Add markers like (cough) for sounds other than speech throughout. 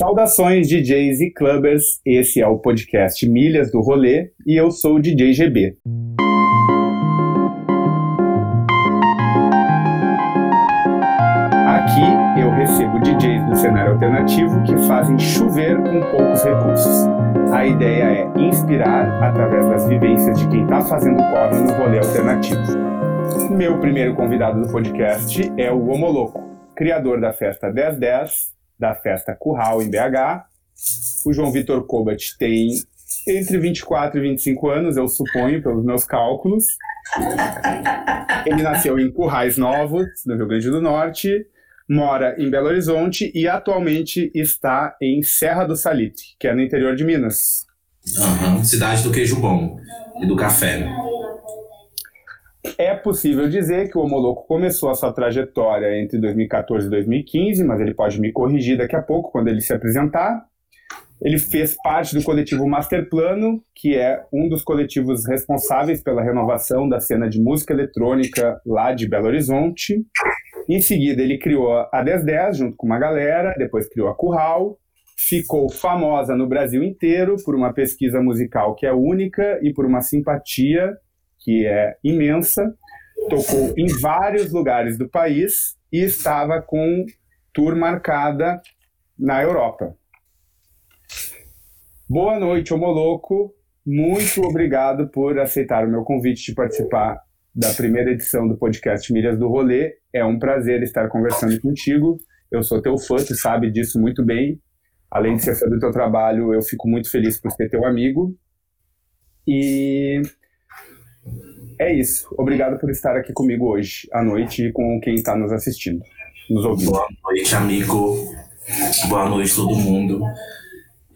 Saudações DJs e clubbers, esse é o podcast Milhas do Rolê e eu sou o DJ GB. Aqui eu recebo DJs do cenário alternativo que fazem chover com poucos recursos. A ideia é inspirar através das vivências de quem está fazendo corre no rolê alternativo. Meu primeiro convidado do podcast é o Homoloco, criador da festa 1010 da festa Curral em BH. O João Vitor Kobat tem entre 24 e 25 anos, eu suponho, pelos meus cálculos. Ele nasceu em Currais Novos, no Rio Grande do Norte, mora em Belo Horizonte e atualmente está em Serra do Salitre, que é no interior de Minas. Uhum. Cidade do queijo bom e do café. É possível dizer que o Homoloco começou a sua trajetória entre 2014 e 2015, mas ele pode me corrigir daqui a pouco quando ele se apresentar. Ele fez parte do coletivo Master Plano, que é um dos coletivos responsáveis pela renovação da cena de música eletrônica lá de Belo Horizonte. Em seguida, ele criou a 1010 junto com uma galera, depois criou a Curral, ficou famosa no Brasil inteiro por uma pesquisa musical que é única e por uma simpatia que é imensa, tocou em vários lugares do país e estava com tour marcada na Europa. Boa noite, Homoloco. Muito obrigado por aceitar o meu convite de participar da primeira edição do podcast Milhas do Rolê. É um prazer estar conversando contigo. Eu sou teu fã, tu sabe disso muito bem. Além de ser fã do teu trabalho, eu fico muito feliz por ser teu amigo. E é isso. Obrigado por estar aqui comigo hoje, à noite, e com quem está nos assistindo, nos ouvindo. Boa noite, amigo. Boa noite, todo mundo.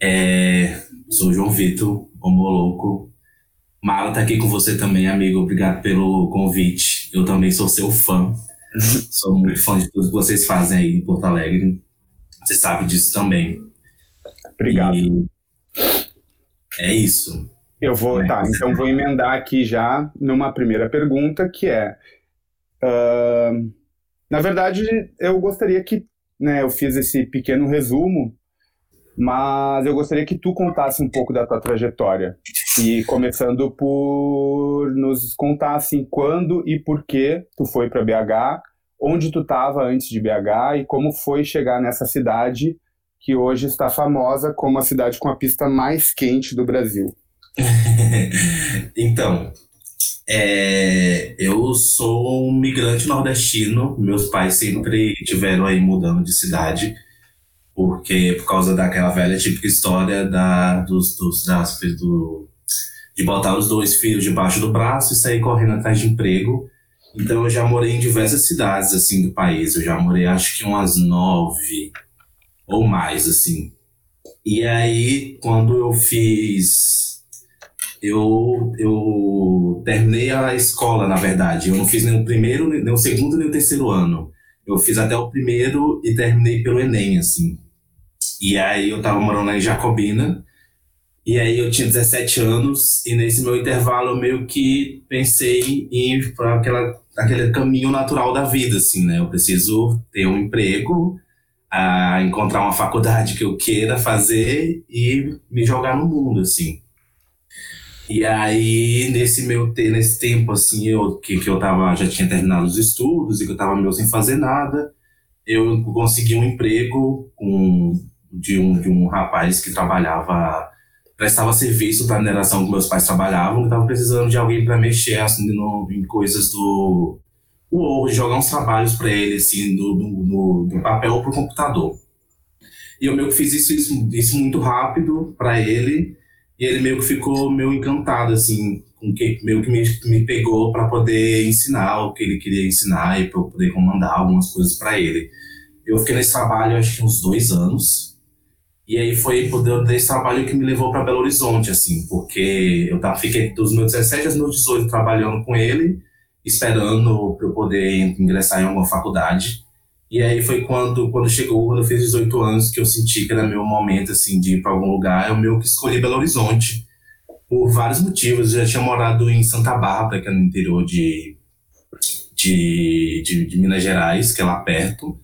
É... Sou João Vitor, Homo Louco. Mara tá aqui com você também, amigo. Obrigado pelo convite. Eu também sou seu fã. sou muito fã de tudo que vocês fazem aí em Porto Alegre. Você sabe disso também. Obrigado. E é isso. Eu vou, tá, então vou emendar aqui já numa primeira pergunta, que é, uh, na verdade, eu gostaria que, né, eu fiz esse pequeno resumo, mas eu gostaria que tu contasse um pouco da tua trajetória, e começando por nos contar, assim, quando e por que tu foi para BH, onde tu estava antes de BH e como foi chegar nessa cidade que hoje está famosa como a cidade com a pista mais quente do Brasil. (laughs) então, é, eu sou um migrante nordestino. Meus pais sempre tiveram aí mudando de cidade, porque por causa daquela velha típica história da, dos, dos, das, do, de botar os dois filhos debaixo do braço e sair correndo atrás de emprego. Então eu já morei em diversas cidades assim do país. Eu já morei acho que umas nove ou mais assim. E aí quando eu fiz eu, eu terminei a escola, na verdade. Eu não fiz nem o primeiro, nem o segundo, nem o terceiro ano. Eu fiz até o primeiro e terminei pelo Enem, assim. E aí eu tava morando lá em Jacobina. E aí eu tinha 17 anos e nesse meu intervalo eu meio que pensei em ir para aquela aquele caminho natural da vida, assim, né? Eu preciso ter um emprego, a encontrar uma faculdade que eu queira fazer e me jogar no mundo, assim. E aí, nesse meu nesse tempo, assim, eu, que, que eu tava, já tinha terminado os estudos e que eu tava meio sem fazer nada, eu consegui um emprego com, de, um, de um rapaz que trabalhava, prestava serviço para a mineração que meus pais trabalhavam, que tava precisando de alguém para mexer assim, no, em coisas do Word, jogar uns trabalhos para ele, assim, do, do, do papel para o computador. E eu meio que fiz isso, isso, isso muito rápido para ele e ele meio que ficou meio encantado, assim, com que meio que me, me pegou para poder ensinar o que ele queria ensinar e para eu poder comandar algumas coisas para ele. Eu fiquei nesse trabalho, acho que uns dois anos. E aí foi por desse trabalho que me levou para Belo Horizonte, assim, porque eu tava, fiquei dos meus 17 aos meus 18 trabalhando com ele, esperando para eu poder ingressar em alguma faculdade. E aí foi quando, quando chegou, quando eu fiz 18 anos, que eu senti que era meu momento, assim, de ir para algum lugar. Eu meio que escolhi Belo Horizonte, por vários motivos. Eu já tinha morado em Santa Bárbara, que é no interior de, de, de, de Minas Gerais, que é lá perto.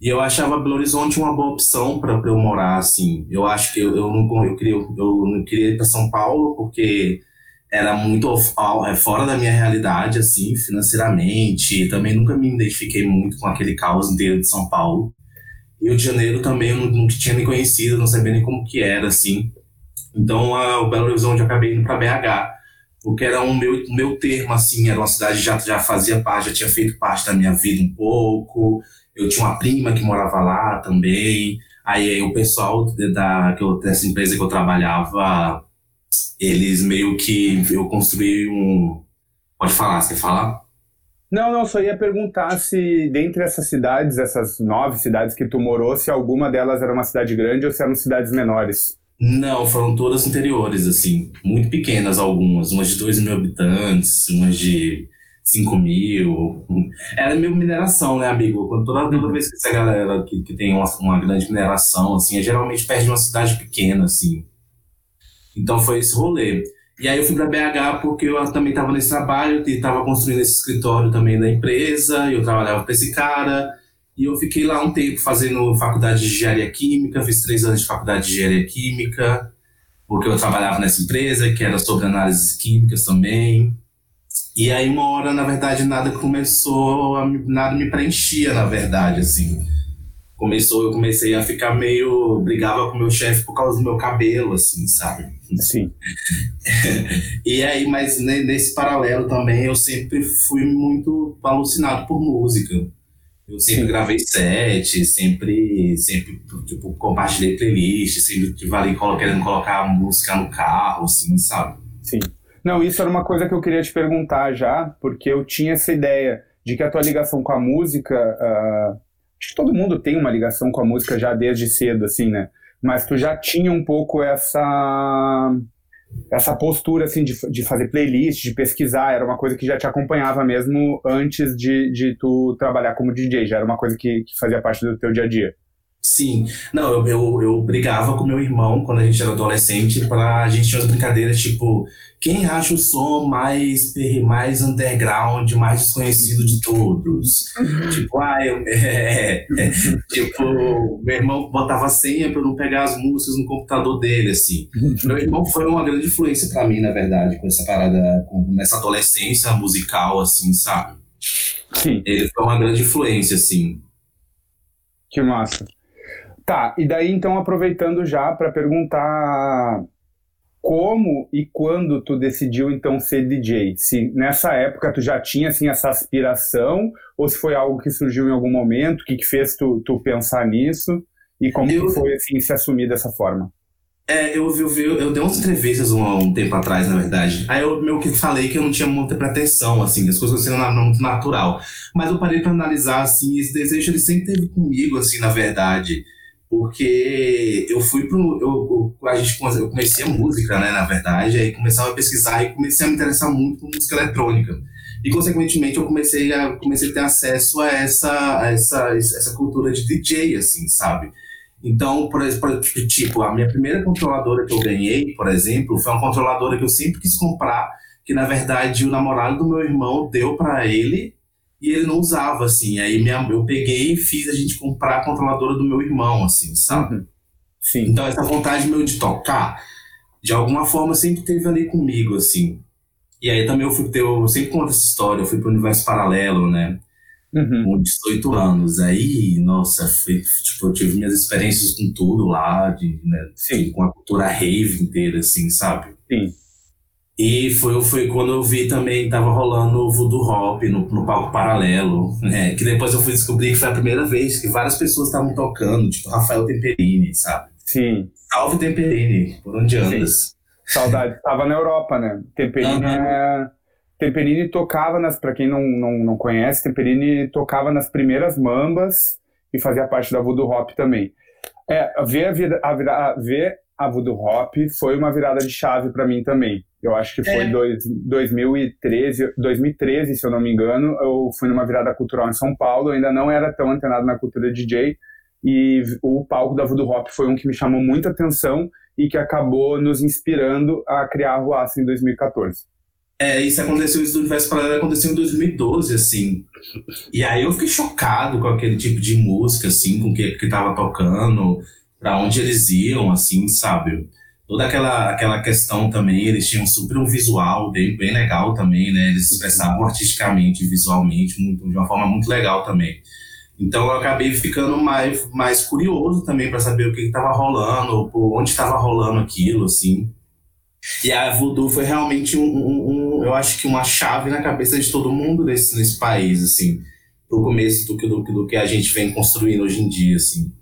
E eu achava Belo Horizonte uma boa opção para eu morar, assim. Eu acho que eu, eu, não, eu, queria, eu não queria ir para São Paulo porque era muito é, fora da minha realidade, assim, financeiramente. Também nunca me identifiquei muito com aquele caos inteiro de São Paulo. Rio de Janeiro também eu nunca tinha nem conhecido, não sabia nem como que era, assim. Então, a, Belo Horizonte eu acabei indo para BH, porque era um meu, meu termo, assim, era uma cidade que já, já fazia parte, já tinha feito parte da minha vida um pouco. Eu tinha uma prima que morava lá também. Aí, aí o pessoal da, dessa empresa que eu trabalhava, eles meio que eu construí um. Pode falar, você quer falar? Não, não, só ia perguntar se dentre essas cidades, essas nove cidades que tu morou, se alguma delas era uma cidade grande ou se eram cidades menores. Não, foram todas interiores, assim, muito pequenas algumas, umas de 2 mil habitantes, umas de 5 mil. Era meio mineração, né, amigo? Quando toda, toda vez que essa galera que, que tem uma, uma grande mineração, assim, é geralmente perto de uma cidade pequena, assim. Então foi esse rolê. E aí eu fui para BH porque eu também estava nesse trabalho, estava construindo esse escritório também da empresa, e eu trabalhava para esse cara. E eu fiquei lá um tempo fazendo faculdade de engenharia química, fiz três anos de faculdade de engenharia química, porque eu trabalhava nessa empresa, que era sobre análises químicas também. E aí uma hora, na verdade, nada começou, a, nada me preenchia, na verdade, assim. Começou, eu comecei a ficar meio, brigava com meu chefe por causa do meu cabelo, assim, sabe? Sim. (laughs) e aí, mas nesse paralelo também, eu sempre fui muito alucinado por música. Eu sempre Sim. gravei set, sempre, sempre tipo, compartilhei playlist, sempre tive ali querendo colocar música no carro, assim, sabe? Sim. Não, isso era uma coisa que eu queria te perguntar já, porque eu tinha essa ideia de que a tua ligação com a música. Uh, acho que todo mundo tem uma ligação com a música já desde cedo, assim, né? Mas tu já tinha um pouco essa essa postura assim de, de fazer playlist, de pesquisar, era uma coisa que já te acompanhava mesmo antes de, de tu trabalhar como DJ, já era uma coisa que, que fazia parte do teu dia a dia. Sim, não, eu, eu, eu brigava com meu irmão quando a gente era adolescente, para a gente tinha umas brincadeiras tipo, quem acha o som mais, mais underground, mais desconhecido de todos? tipo, ah, eu, (laughs) é, é, tipo, meu irmão botava senha para não pegar as músicas no computador dele, assim. Meu irmão foi uma grande influência para mim, na verdade, com essa parada, com, nessa adolescência musical, assim, sabe? Sim. Ele foi uma grande influência, assim. Que massa. Tá, e daí então aproveitando já para perguntar como e quando tu decidiu então ser DJ? Se nessa época tu já tinha assim essa aspiração ou se foi algo que surgiu em algum momento, o que, que fez tu, tu pensar nisso e como eu, foi assim se assumir dessa forma? É, eu, eu, eu, eu dei umas entrevistas um, um, tempo atrás, na verdade. Aí eu meio que falei que eu não tinha muita pretensão, assim, as coisas sendo muito natural. Mas eu parei para analisar, assim, esse desejo ele sempre teve comigo, assim, na verdade porque eu fui pro. Eu, eu, a gente, eu comecei a música, né, na verdade, aí começava a pesquisar e comecei a me interessar muito por música eletrônica. E, consequentemente, eu comecei a, comecei a ter acesso a essa, a essa, essa cultura de DJ, assim, sabe? Então, por exemplo, tipo, a minha primeira controladora que eu ganhei, por exemplo, foi uma controladora que eu sempre quis comprar, que na verdade o namorado do meu irmão deu para ele e ele não usava, assim. Aí minha, eu peguei e fiz a gente comprar a controladora do meu irmão, assim, sabe? Uhum. Sim. Então essa vontade meu de tocar, de alguma forma sempre teve ali comigo, assim. E aí também eu fui ter, eu sempre conto essa história, eu fui pro universo paralelo, né? Uhum. Com 18 anos. Aí, nossa, foi, tipo, eu tive minhas experiências com tudo lá, de, né, Sim. com a cultura rave inteira, assim, sabe? Sim. E foi, foi quando eu vi também, tava rolando o Voodoo Hop no, no palco paralelo, né? Que depois eu fui descobrir que foi a primeira vez que várias pessoas estavam tocando, tipo Rafael Temperini, sabe? Sim. Salve Temperini, por onde andas? Sim. Saudade, tava na Europa, né? Temperini, uhum. é... Temperini tocava nas, para quem não, não, não conhece, Temperini tocava nas primeiras mambas e fazia parte da Voodoo Hop também. É, ver a, vida, a, a, ver a Voodoo Hop foi uma virada de chave para mim também. Eu acho que foi é. dois, 2013, 2013, se eu não me engano. Eu fui numa virada cultural em São Paulo, eu ainda não era tão antenado na cultura DJ, e o palco da Voodoo Hop foi um que me chamou muita atenção e que acabou nos inspirando a criar a Ruaça em 2014. É, isso aconteceu, isso do Universo Paralelo aconteceu em 2012, assim. E aí eu fiquei chocado com aquele tipo de música, assim, com o que, que tava tocando, para onde eles iam, assim, sabe? Toda aquela, aquela questão também, eles tinham super um visual bem, bem legal também, né? Eles expressavam artisticamente, visualmente, muito, de uma forma muito legal também. Então eu acabei ficando mais, mais curioso também para saber o que estava rolando, onde estava rolando aquilo, assim. E a Voodoo foi realmente um, um, um, eu acho que uma chave na cabeça de todo mundo nesse, nesse país, assim, pro começo do que, do, do que a gente vem construindo hoje em dia, assim.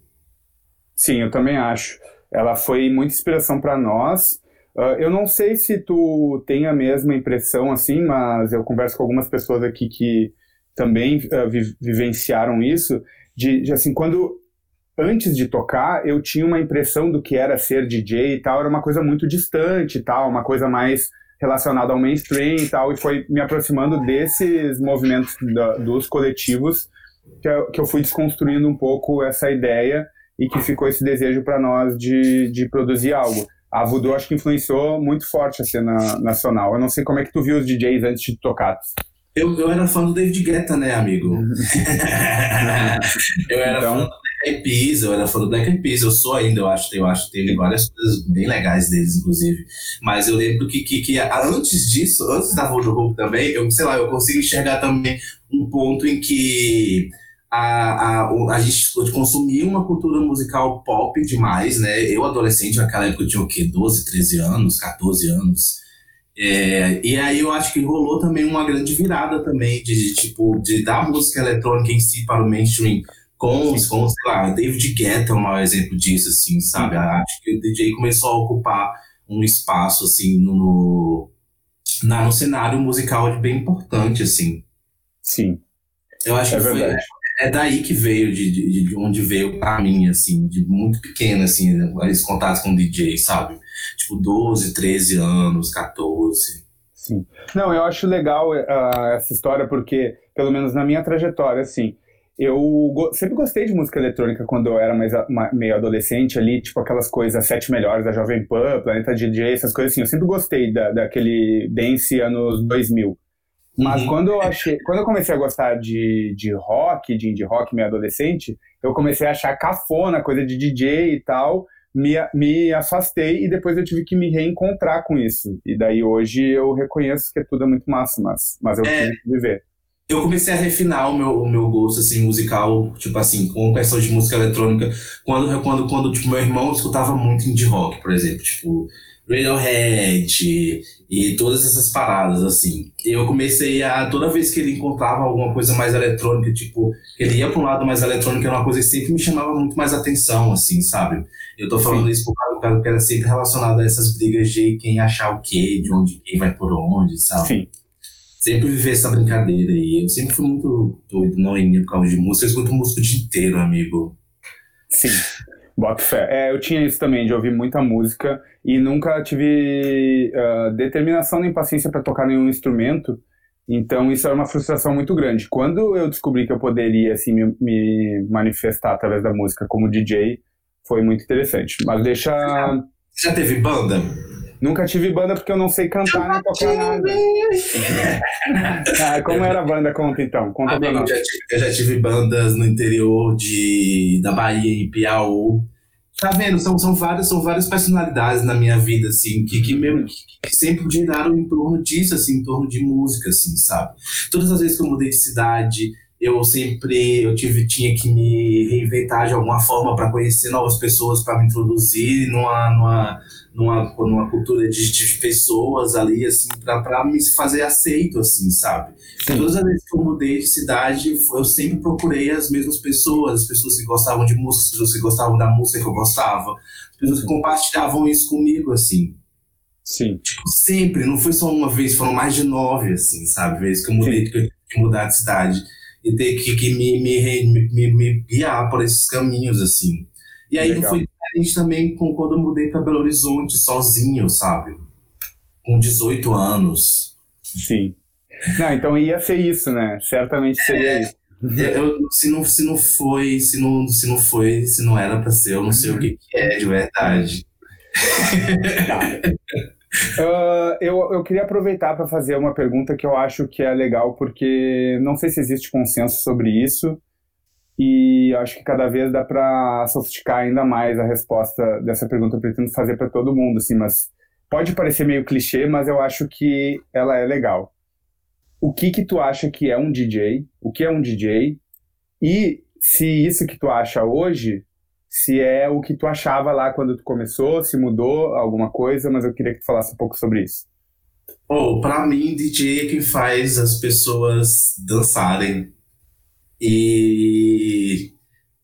Sim, eu também acho. Ela foi muita inspiração para nós. Uh, eu não sei se tu tem a mesma impressão, assim, mas eu converso com algumas pessoas aqui que também uh, vi vivenciaram isso, de, de, assim, quando antes de tocar, eu tinha uma impressão do que era ser DJ e tal, era uma coisa muito distante e tal, uma coisa mais relacionada ao mainstream e tal, e foi me aproximando desses movimentos da, dos coletivos que eu, que eu fui desconstruindo um pouco essa ideia e que ficou esse desejo para nós de, de produzir algo. A Voodoo acho que influenciou muito forte a cena nacional. Eu não sei como é que tu viu os DJs antes de tocar. Eu, eu era fã do David Guetta, né, amigo? (laughs) eu era então... fã do Black Eyed Peas, eu era fã do Black Eyed Peas, eu sou ainda, eu acho, eu acho que teve várias coisas bem legais deles, inclusive. Mas eu lembro que, que, que antes disso, antes da Road Hope também, eu, sei lá, eu consigo enxergar também um ponto em que a, a, a gente consumia uma cultura musical pop demais, né? Eu, adolescente, naquela época eu tinha o quê? 12, 13 anos, 14 anos. É, e aí eu acho que rolou também uma grande virada também de, de tipo de dar música eletrônica em si para o mainstream com, com sei lá, David Guetta é um mau exemplo disso, assim, sabe? Uhum. Acho que o DJ começou a ocupar um espaço assim no, na, no cenário musical bem importante, assim. Sim. Eu acho é que verdade. foi, é daí que veio, de, de, de onde veio para mim, assim, de muito pequeno, assim, esses contatos com DJ, sabe? tipo 12, 13 anos, 14. Sim. Não, eu acho legal uh, essa história porque, pelo menos na minha trajetória, assim, eu go sempre gostei de música eletrônica quando eu era mais meio adolescente ali, tipo aquelas coisas sete melhores da Jovem Pan, Planeta DJ, essas coisas assim. Eu sempre gostei da, daquele dance anos 2000. Mas uhum. quando eu achei, quando eu comecei a gostar de, de rock, de indie rock meio adolescente, eu comecei a achar cafona, coisa de DJ e tal me, me afastei e depois eu tive que me reencontrar com isso. E daí hoje eu reconheço que tudo é muito massa, mas, mas eu é, tive que viver. Eu comecei a refinar o meu, o meu gosto assim, musical, tipo assim, com questão de música eletrônica, quando, quando, quando tipo, meu irmão escutava muito indie rock, por exemplo, tipo Radiohead e todas essas paradas, assim. Eu comecei a, toda vez que ele encontrava alguma coisa mais eletrônica, tipo, ele ia para um lado mais eletrônico, era uma coisa que sempre me chamava muito mais atenção, assim, sabe? Eu tô falando Sim. isso por causa que era sempre relacionado a essas brigas de quem achar o quê, de onde quem vai por onde, sabe? Sim. Sempre viver essa brincadeira aí. Eu sempre fui muito doido, não em por causa de música. Eu escuto música o dia inteiro, amigo. Sim. Boto fé. É, eu tinha isso também, de ouvir muita música e nunca tive uh, determinação nem paciência para tocar nenhum instrumento. Então isso era uma frustração muito grande. Quando eu descobri que eu poderia assim me, me manifestar através da música como DJ, foi muito interessante. Mas deixa. Você já teve banda? Nunca tive banda porque eu não sei cantar nem tocar nada. (laughs) ah, como era a banda? Conta então. Conta Amigo, pra nós. Eu já, tive, eu já tive bandas no interior de, da Bahia, em Piauí. Tá vendo? São, são, várias, são várias personalidades na minha vida, assim, que, que, mesmo, que, que sempre giraram em torno disso, assim, em torno de música, assim, sabe? Todas as vezes que eu mudei de cidade, eu sempre eu tive tinha que me reinventar de alguma forma para conhecer novas pessoas para me introduzir numa, numa, numa, numa cultura de, de pessoas ali assim para me fazer aceito assim sabe Sim. todas as vezes que eu mudei de cidade eu sempre procurei as mesmas pessoas as pessoas que gostavam de música as pessoas que gostavam da música que eu gostava as pessoas que compartilhavam isso comigo assim Sim. Tipo, sempre, não foi só uma vez, foram mais de nove, assim, sabe? Vezes que eu mudei, que eu tive que mudar de cidade e ter que, que me, me, me, me, guiar por esses caminhos, assim. E aí Legal. foi diferente também com quando eu mudei para Belo Horizonte sozinho, sabe? Com 18 anos. Sim. Não, então ia ser isso, né? Certamente seria é, isso. Eu, se, não, se não foi, se não, se não foi, se não era para ser, eu não sei o que, que é de verdade. Tá. Uh, eu, eu queria aproveitar para fazer uma pergunta que eu acho que é legal, porque não sei se existe consenso sobre isso, e acho que cada vez dá para sofisticar ainda mais a resposta dessa pergunta. Eu pretendo fazer para todo mundo, assim, mas pode parecer meio clichê, mas eu acho que ela é legal. O que que tu acha que é um DJ? O que é um DJ? E se isso que tu acha hoje, se é o que tu achava lá quando tu começou, se mudou alguma coisa, mas eu queria que tu falasse um pouco sobre isso. Oh, para mim, DJ é quem faz as pessoas dançarem e,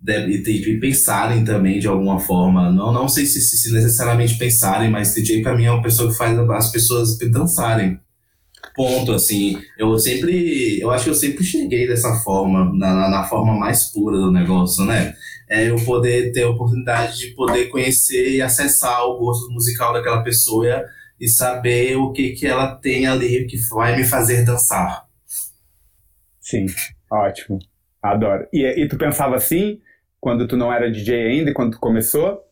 e pensarem também de alguma forma. Não, não sei se, se necessariamente pensarem, mas DJ para mim é uma pessoa que faz as pessoas dançarem. Ponto, assim. Eu sempre. Eu acho que eu sempre cheguei dessa forma, na, na forma mais pura do negócio, né? É eu poder ter a oportunidade de poder conhecer e acessar o gosto musical daquela pessoa e saber o que, que ela tem ali que vai me fazer dançar. Sim, ótimo. Adoro. E, e tu pensava assim quando tu não era DJ ainda, quando tu começou?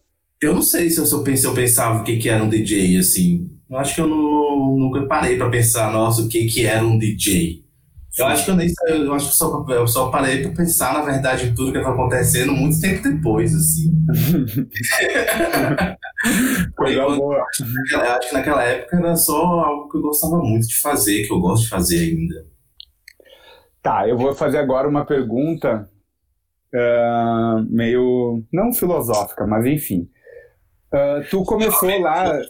Eu não sei se eu, se eu, pensava o que, que era um DJ, assim. Eu acho que eu não, nunca parei para pensar, nossa, o que, que era um DJ. Eu acho que eu nem eu acho que só, eu só parei para pensar, na verdade, em tudo que estava acontecendo muito tempo depois, assim. (laughs) Coisa boa. Eu acho que naquela época era só algo que eu gostava muito de fazer, que eu gosto de fazer ainda. Tá, eu vou fazer agora uma pergunta uh, meio, não filosófica, mas enfim. Uh, tu começou lá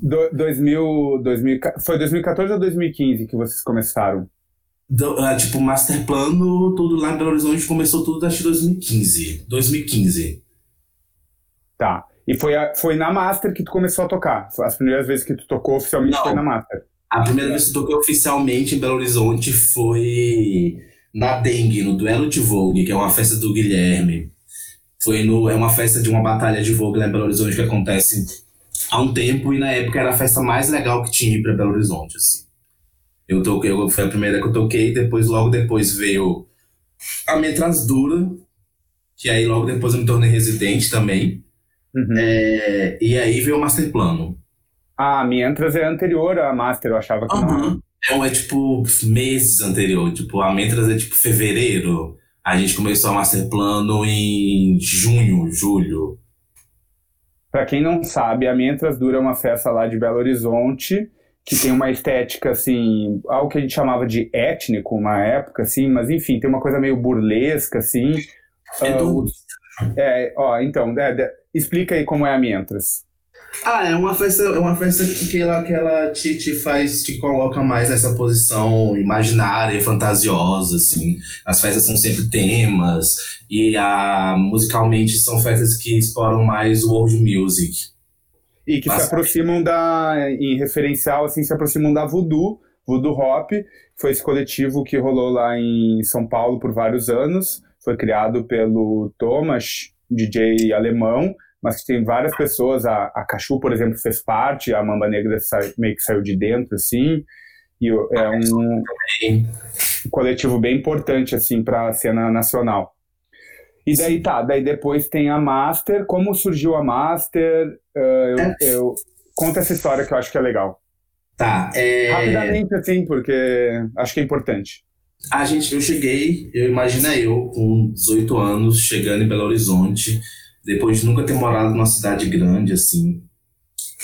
do, 2000, 2000, foi 2014 ou 2015 que vocês começaram? Do, uh, tipo, master plano, tudo lá em Belo Horizonte começou tudo desde 2015. 2015. Tá. E foi, a, foi na Master que tu começou a tocar? As primeiras vezes que tu tocou oficialmente Não. foi na Master? A primeira vez que eu toquei oficialmente em Belo Horizonte foi na Dengue, no Duelo de Vogue, que é uma festa do Guilherme. Foi no, é uma festa de uma batalha de Vogue lá em Belo Horizonte que acontece há um tempo e na época era a festa mais legal que tinha para Belo Horizonte, assim. Eu toquei, eu, foi a primeira que eu toquei, depois logo depois veio a Metras Dura, que aí logo depois eu me tornei residente também. Uhum. É, e aí veio o Master Plano. Ah, a Mientras é anterior à Master, eu achava que uhum. não. É, é tipo meses anterior, tipo, a Mientras é tipo fevereiro. A gente começou a Master Plano em junho, julho. Para quem não sabe, a Mientras Dura é uma festa lá de Belo Horizonte, que tem uma estética, assim, algo que a gente chamava de étnico uma época, assim, mas enfim, tem uma coisa meio burlesca, assim. É, uh, é ó, então, é, explica aí como é a Mientras. Ah, é uma festa, é uma festa que ela, que ela te, te faz, te coloca mais nessa posição imaginária, fantasiosa, assim. As festas são sempre temas, e a, musicalmente são festas que exploram mais o world music. E que se aproximam da, em referencial, assim, se aproximam da Voodoo, Voodoo Hop, foi esse coletivo que rolou lá em São Paulo por vários anos, foi criado pelo Thomas, DJ alemão, mas que tem várias pessoas, a, a Cachu, por exemplo, fez parte, a Mamba Negra meio que saiu de dentro, assim, e é um, um coletivo bem importante, assim, para a cena nacional. E daí tá, daí depois tem a Master, como surgiu a Master, uh, eu, é. eu, conta essa história que eu acho que é legal. Tá, é... Rapidamente, assim, porque acho que é importante. A gente, eu cheguei, eu imagina eu, com 18 anos, chegando em Belo Horizonte, depois de nunca ter morado numa cidade grande assim.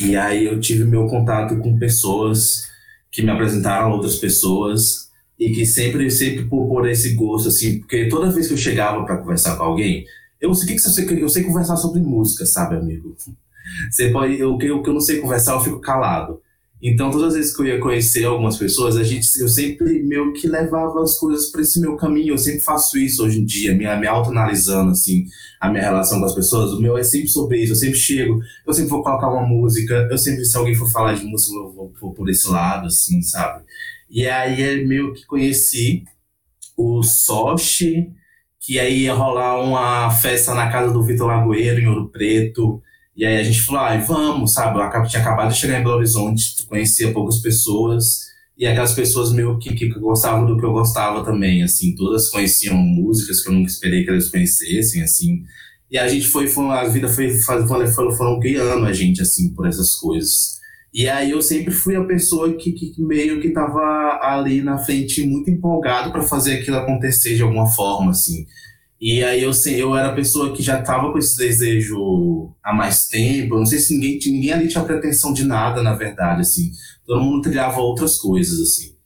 E aí eu tive meu contato com pessoas que me apresentaram outras pessoas e que sempre, sempre por, por esse gosto, assim, porque toda vez que eu chegava para conversar com alguém, eu sei que sei, eu sei conversar sobre música, sabe, amigo? (laughs) Você pode, eu, eu, eu não sei conversar, eu fico calado. Então, todas as vezes que eu ia conhecer algumas pessoas, a gente, eu sempre meio que levava as coisas para esse meu caminho. Eu sempre faço isso hoje em dia, me, me autoanalisando, assim, a minha relação com as pessoas. O meu é sempre sobre isso. Eu sempre chego, eu sempre vou colocar uma música, eu sempre, se alguém for falar de música, eu vou, vou por esse lado, assim, sabe? E aí, é meio que conheci o Sochi, que aí ia rolar uma festa na casa do Vitor Lagoeiro, em Ouro Preto. E aí a gente falou, ah, vamos, sabe? Eu tinha acabado de chegar em Belo Horizonte, conhecia poucas pessoas, e aquelas pessoas meio que, que gostavam do que eu gostava também, assim, todas conheciam músicas que eu nunca esperei que elas conhecessem, assim. E a gente foi, foi a vida foi, foi foram, guiando a gente, assim, por essas coisas. E aí eu sempre fui a pessoa que, que meio que estava ali na frente muito empolgado para fazer aquilo acontecer de alguma forma, assim. E aí eu, eu era a pessoa que já estava com esse desejo há mais tempo. Eu não sei se ninguém, ninguém ali tinha pretensão de nada, na verdade, assim. Todo mundo trilhava outras coisas, assim.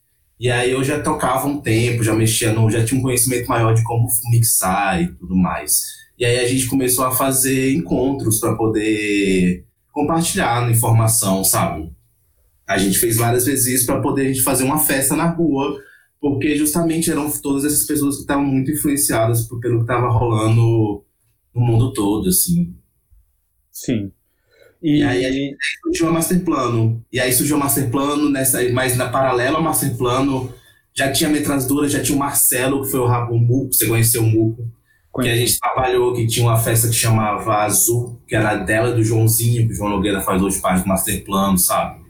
E aí eu já tocava um tempo, já mexia no, já tinha um conhecimento maior de como mixar e tudo mais. E aí a gente começou a fazer encontros para poder compartilhar informação, sabe? A gente fez várias vezes isso para poder a gente fazer uma festa na rua porque justamente eram todas essas pessoas que estavam muito influenciadas por, pelo que estava rolando no mundo todo, assim. Sim. E, e aí, aí surgiu a Master Plano. E aí surgiu a Master Plano, nessa, mas na paralela ao Master Plano, já tinha a Metrasdura, já tinha o Marcelo, que foi o, o Muco, você conheceu o Muco. Que a gente trabalhou, que tinha uma festa que chamava Azul, que era dela do Joãozinho, que o João Nogueira faz hoje parte do Master Plano, sabe?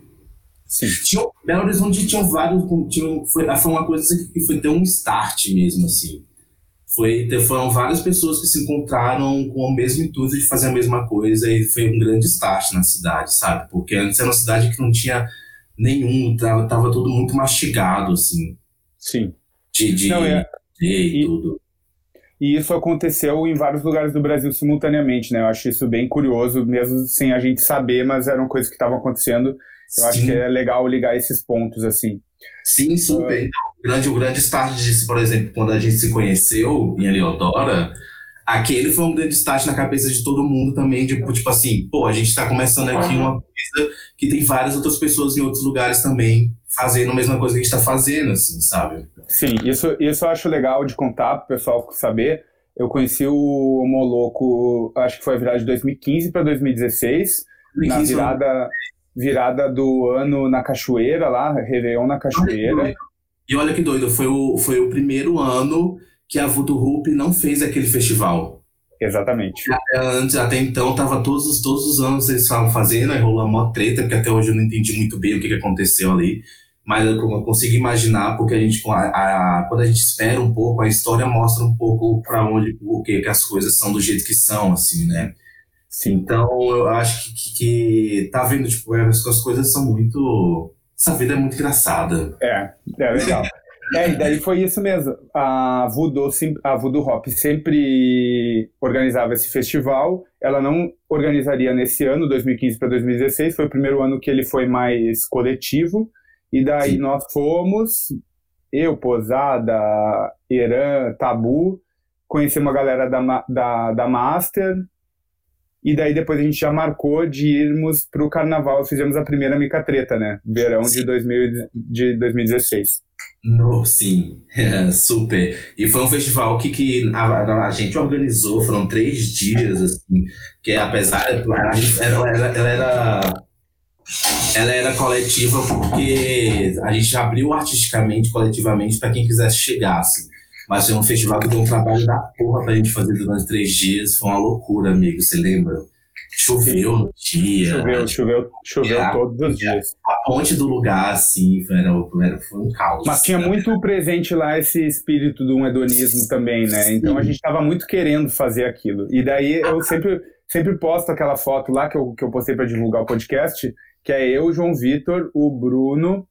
Sim. Tinha, Belo Horizonte tinha vários. Tinha, foi, foi uma coisa que foi ter um start mesmo, assim. Foi, foram várias pessoas que se encontraram com o mesmo intuito de fazer a mesma coisa e foi um grande start na cidade, sabe? Porque antes era uma cidade que não tinha nenhum, tava, tava tudo muito mastigado, assim. Sim. De, de, não, é... de e, tudo. E isso aconteceu em vários lugares do Brasil simultaneamente, né? Eu acho isso bem curioso, mesmo sem a gente saber, mas eram coisas que estavam acontecendo eu Sim. acho que é legal ligar esses pontos assim. Sim, super. Uh, o grande, o grande start disso, por exemplo, quando a gente se conheceu em Eliodora, aquele foi um grande start na cabeça de todo mundo também, de, tipo assim, pô, a gente está começando aqui uma coisa que tem várias outras pessoas em outros lugares também fazendo a mesma coisa que a gente está fazendo, assim, sabe? Sim, isso, isso eu acho legal de contar para o pessoal saber. Eu conheci o Moloco, acho que foi a virada de 2015 para 2016, 2015 na virada virada do ano na Cachoeira lá, Réveillon na Cachoeira. E olha que doido, foi o, foi o primeiro ano que a Voodoo Hoop não fez aquele festival. Exatamente. Até, antes, até então, tava todos, todos os anos eles estavam fazendo, aí rolou uma treta, porque até hoje eu não entendi muito bem o que, que aconteceu ali. Mas eu, consigo imaginar, porque a gente, a, a, quando a gente espera um pouco, a história mostra um pouco para onde, o que, que as coisas são do jeito que são, assim, né? Sim. Então, eu acho que, que, que tá vendo, tipo, é, as coisas são muito. Essa vida é muito engraçada. É, é legal. É, e daí foi isso mesmo. A Voodoo, a Voodoo Hop sempre organizava esse festival. Ela não organizaria nesse ano, 2015 para 2016. Foi o primeiro ano que ele foi mais coletivo. E daí nós fomos, eu, Posada, Eran, Tabu, conhecemos a galera da, da, da Master, e daí depois a gente já marcou de irmos para o carnaval, fizemos a primeira Mica Treta, né? Verão de, 2000, de 2016. No, sim, (laughs) super. E foi um festival que, que a, a, gente organizou, foram três dias, assim, que apesar. Ela, ela, ela era ela era coletiva porque a gente abriu artisticamente, coletivamente, para quem quisesse chegar. Assim. Mas foi um festival que deu um trabalho da porra pra gente fazer durante três dias. Foi uma loucura, amigo. Você lembra? Choveu no dia. Choveu, choveu, choveu todos os dias. A ponte do lugar, assim, foi, era, foi um caos. Mas tinha muito presente lá esse espírito do hedonismo também, né? Então Sim. a gente estava muito querendo fazer aquilo. E daí eu sempre, sempre posto aquela foto lá que eu, que eu postei para divulgar o podcast, que é eu, João Vitor, o Bruno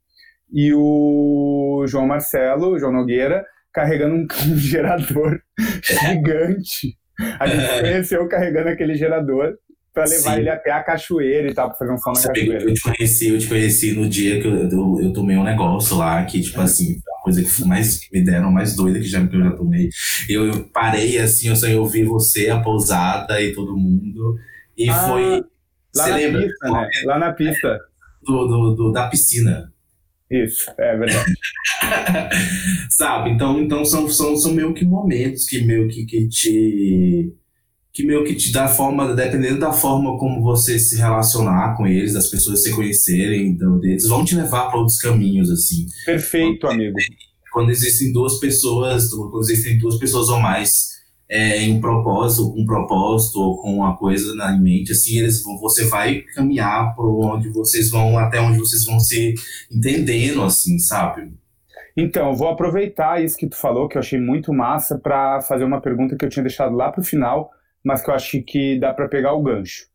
e o João Marcelo, o João Nogueira, carregando um, (laughs) um gerador (laughs) gigante. A gente conheceu carregando aquele gerador para levar Sim. ele até a cachoeira e tal, pra fazer um som na cachoeira. Eu te conheci, eu te conheci no dia que eu, eu, eu tomei um negócio lá, que, tipo assim, a coisa que mais me deram, mais doida que, já, que eu já tomei. Eu, eu parei assim, eu só ouvi você, a pousada e todo mundo. E ah, foi. Lá na lembra? pista, né? Lá na pista. Do, do, do, da piscina. Isso, é verdade. (laughs) Sabe? Então, então são, são, são meio que momentos que meio que, que te. Que meio que te dá forma, dependendo da forma como você se relacionar com eles, das pessoas se conhecerem, então, eles vão te levar para outros caminhos, assim. Perfeito, quando, amigo. Quando existem duas pessoas, quando existem duas pessoas ou mais é, em um propósito, com um propósito ou com uma coisa na mente, assim, eles vão, você vai caminhar por onde vocês vão, até onde vocês vão se entendendo, assim, sabe? Então, vou aproveitar isso que tu falou, que eu achei muito massa, para fazer uma pergunta que eu tinha deixado lá para o final, mas que eu acho que dá para pegar o gancho.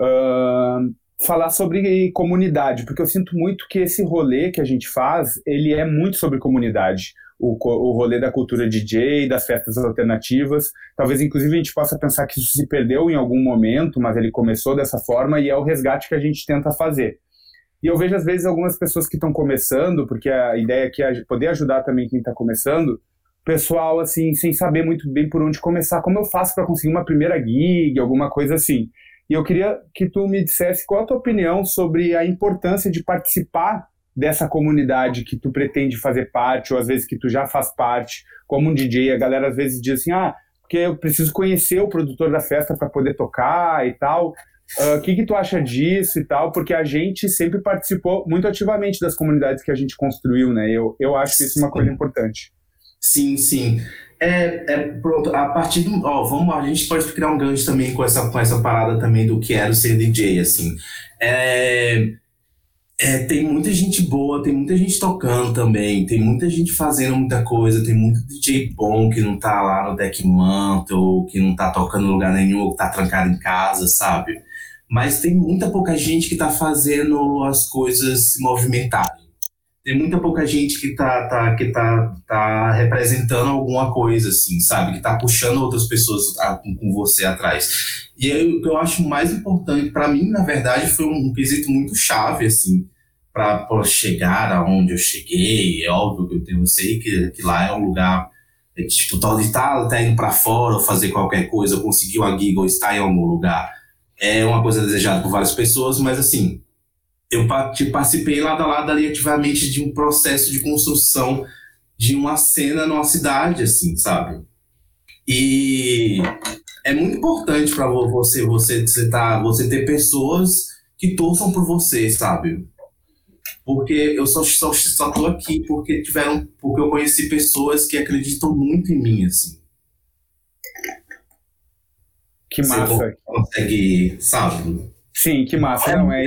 Uh, falar sobre comunidade, porque eu sinto muito que esse rolê que a gente faz, ele é muito sobre comunidade. O, o rolê da cultura DJ, das festas alternativas. Talvez, inclusive, a gente possa pensar que isso se perdeu em algum momento, mas ele começou dessa forma e é o resgate que a gente tenta fazer. E eu vejo, às vezes, algumas pessoas que estão começando, porque a ideia aqui é poder ajudar também quem está começando, pessoal, assim, sem saber muito bem por onde começar. Como eu faço para conseguir uma primeira gig, alguma coisa assim? E eu queria que tu me dissesse qual a tua opinião sobre a importância de participar dessa comunidade que tu pretende fazer parte, ou às vezes que tu já faz parte, como um DJ. A galera às vezes diz assim, ah, porque eu preciso conhecer o produtor da festa para poder tocar e tal. Ah, o uh, que, que tu acha disso e tal? Porque a gente sempre participou muito ativamente das comunidades que a gente construiu, né? Eu, eu acho isso uma coisa importante. Sim, sim. É, é, pronto, a partir do. Ó, vamos a gente pode criar um gancho também com essa, com essa parada também do que era ser DJ, assim. É, é, tem muita gente boa, tem muita gente tocando também, tem muita gente fazendo muita coisa, tem muito DJ bom que não tá lá no deck mantle, que não tá tocando em lugar nenhum, ou que tá trancado em casa, sabe? Mas tem muita pouca gente que tá fazendo as coisas se movimentarem tem muita pouca gente que tá, tá, que tá, tá representando alguma coisa, assim, sabe? Que tá puxando outras pessoas a, com, com, você atrás. E aí, o que eu acho mais importante, para mim, na verdade, foi um, um quesito muito chave, assim, para chegar aonde eu cheguei. É óbvio que eu, tenho, eu sei que, que lá é um lugar, é, tipo, tal de tá, tá indo para fora fazer qualquer coisa, conseguir uma gig ou estar em algum lugar. É uma coisa desejada por várias pessoas, mas assim, eu participei lado a lado ali ativamente de um processo de construção de uma cena numa cidade, assim, sabe? E é muito importante para você, você, você, tá, você ter pessoas que torçam por você, sabe? Porque eu só, só, só tô aqui porque tiveram, porque eu conheci pessoas que acreditam muito em mim, assim. Que massa. Você consegue, sabe? Sim, que massa. É, não, é,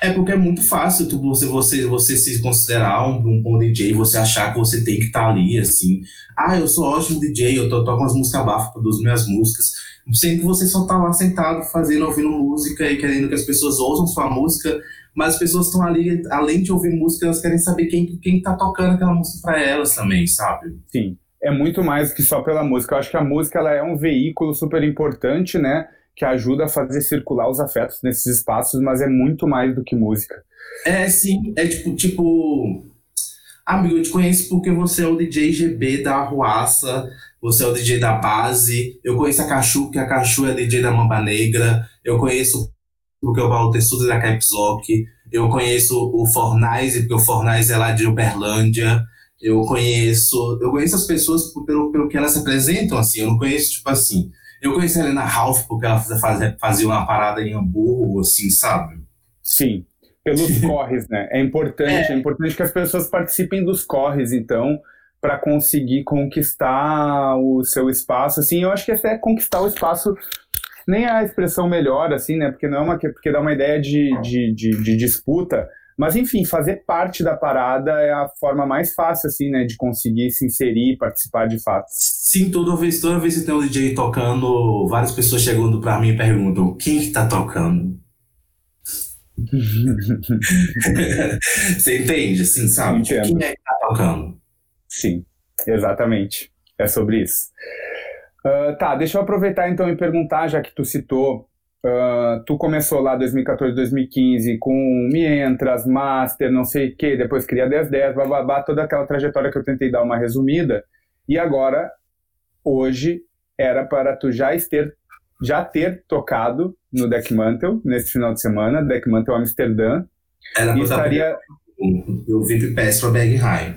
é porque é muito fácil tu, você, você, você se considerar um, um bom DJ, você achar que você tem que estar tá ali, assim. Ah, eu sou ótimo DJ, eu to, toco umas músicas bafas, produzo minhas músicas. Sendo que você só tá lá sentado, fazendo, ouvindo música e querendo que as pessoas ouçam sua música, mas as pessoas estão ali, além de ouvir música, elas querem saber quem, quem tá tocando aquela música para elas também, sabe? Sim. É muito mais que só pela música. Eu acho que a música ela é um veículo super importante, né? Que ajuda a fazer circular os afetos nesses espaços, mas é muito mais do que música. É, sim. É tipo, tipo. Amigo, eu te conheço porque você é o DJ GB da Arruaça, você é o DJ da Base. Eu conheço a Cachu, porque a Cachu é DJ da Mamba Negra. Eu conheço porque o Walter Suda da Caps Lock. Eu conheço o Fornais, porque o Fornais é lá de Uberlândia. Eu conheço, eu conheço as pessoas pelo, pelo que elas se apresentam, assim. Eu não conheço, tipo assim, eu conheci a Helena Ralph porque ela fazia, fazia uma parada em Hamburgo, assim, sabe? Sim, pelos (laughs) corres, né? É importante, é. é importante que as pessoas participem dos corres, então, para conseguir conquistar o seu espaço. Assim, eu acho que até conquistar o espaço nem é a expressão melhor, assim, né? Porque não é uma porque dá uma ideia de, de, de, de disputa, mas, enfim, fazer parte da parada é a forma mais fácil, assim, né, de conseguir se inserir e participar de fato. Sim, toda vez, toda vez que tem um DJ tocando, várias pessoas chegando para mim e perguntam: quem que tá tocando? (laughs) Você entende, assim, sabe? Entendo. Quem é que tá tocando? Sim, exatamente. É sobre isso. Uh, tá, deixa eu aproveitar então e perguntar, já que tu citou Uh, tu começou lá 2014, 2015 com Mientras, Master, não sei o que, depois cria 1010, bababá, toda aquela trajetória que eu tentei dar uma resumida. E agora, hoje, era para tu já ter, já ter tocado no Deck Mantle nesse final de semana, Deck Mantle Amsterdã. Era e estaria. Eu vim peço para Bergheim.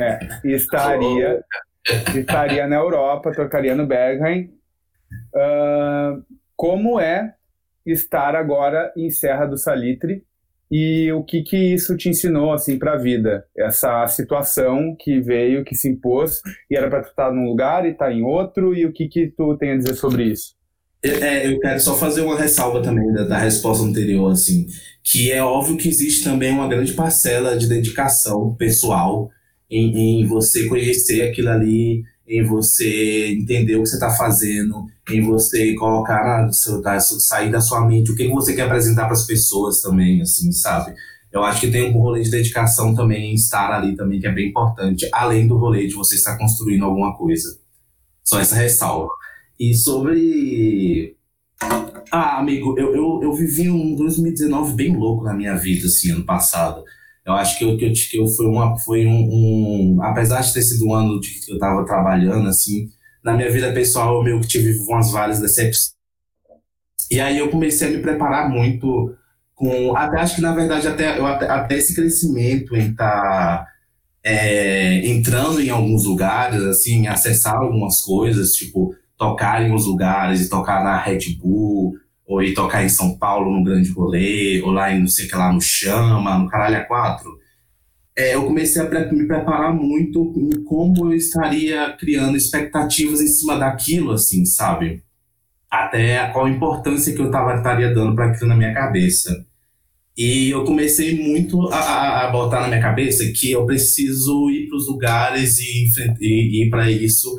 É, estaria, (laughs) estaria na Europa, tocaria no Bergheim. Uh, como é estar agora em Serra do Salitre e o que que isso te ensinou assim para a vida? Essa situação que veio, que se impôs e era para tu estar num lugar e estar tá em outro e o que que tu tem a dizer sobre isso? É, eu quero só fazer uma ressalva também da, da, resposta anterior, assim, que é óbvio que existe também uma grande parcela de dedicação pessoal em, em você conhecer aquilo ali em você entender o que você está fazendo, em você colocar na, seu, sair da sua mente o que você quer apresentar para as pessoas também, assim, sabe? Eu acho que tem um rolê de dedicação também estar ali também, que é bem importante, além do rolê de você estar construindo alguma coisa. Só essa ressalva. E sobre. Ah, amigo, eu, eu, eu vivi um 2019 bem louco na minha vida, assim, ano passado. Eu acho que eu, que eu, que eu foi, uma, foi um, um, Apesar de ter sido um ano de que eu estava trabalhando, assim, na minha vida pessoal eu meio que tive umas várias decepções. E aí eu comecei a me preparar muito com. Até acho que, na verdade, até, eu, até, até esse crescimento em estar. Tá, é, entrando em alguns lugares, assim, acessar algumas coisas, tipo, tocar em uns lugares e tocar na Red Bull, ou ir tocar em São Paulo no grande rolê, ou lá em não sei o que lá no Chama, no Caralho A4, é, eu comecei a me preparar muito em como eu estaria criando expectativas em cima daquilo, assim, sabe? Até qual a importância que eu tava, estaria dando para aquilo na minha cabeça. E eu comecei muito a, a, botar na minha cabeça que eu preciso ir para os lugares e, e ir para isso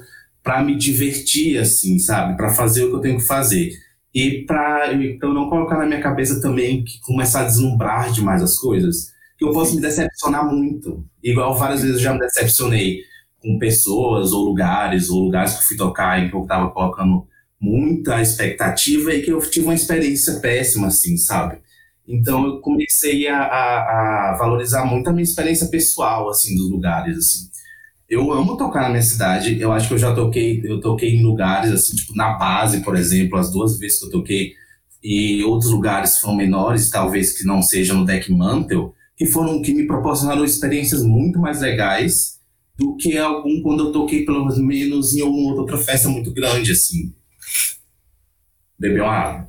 para me divertir, assim, sabe? Para fazer o que eu tenho que fazer. E para eu não colocar na minha cabeça também que começar a deslumbrar demais as coisas, que eu posso me decepcionar muito. Igual várias vezes eu já me decepcionei com pessoas ou lugares, ou lugares que eu fui tocar em que eu estava colocando muita expectativa e que eu tive uma experiência péssima, assim, sabe? Então eu comecei a, a, a valorizar muito a minha experiência pessoal, assim, dos lugares, assim eu amo tocar na minha cidade. Eu acho que eu já toquei, eu toquei em lugares assim, tipo na base, por exemplo, as duas vezes que eu toquei, e outros lugares foram menores, talvez que não sejam no Deck Mantle, que foram que me proporcionaram experiências muito mais legais do que algum quando eu toquei pelo menos em alguma outra festa muito grande assim. Beber uma água.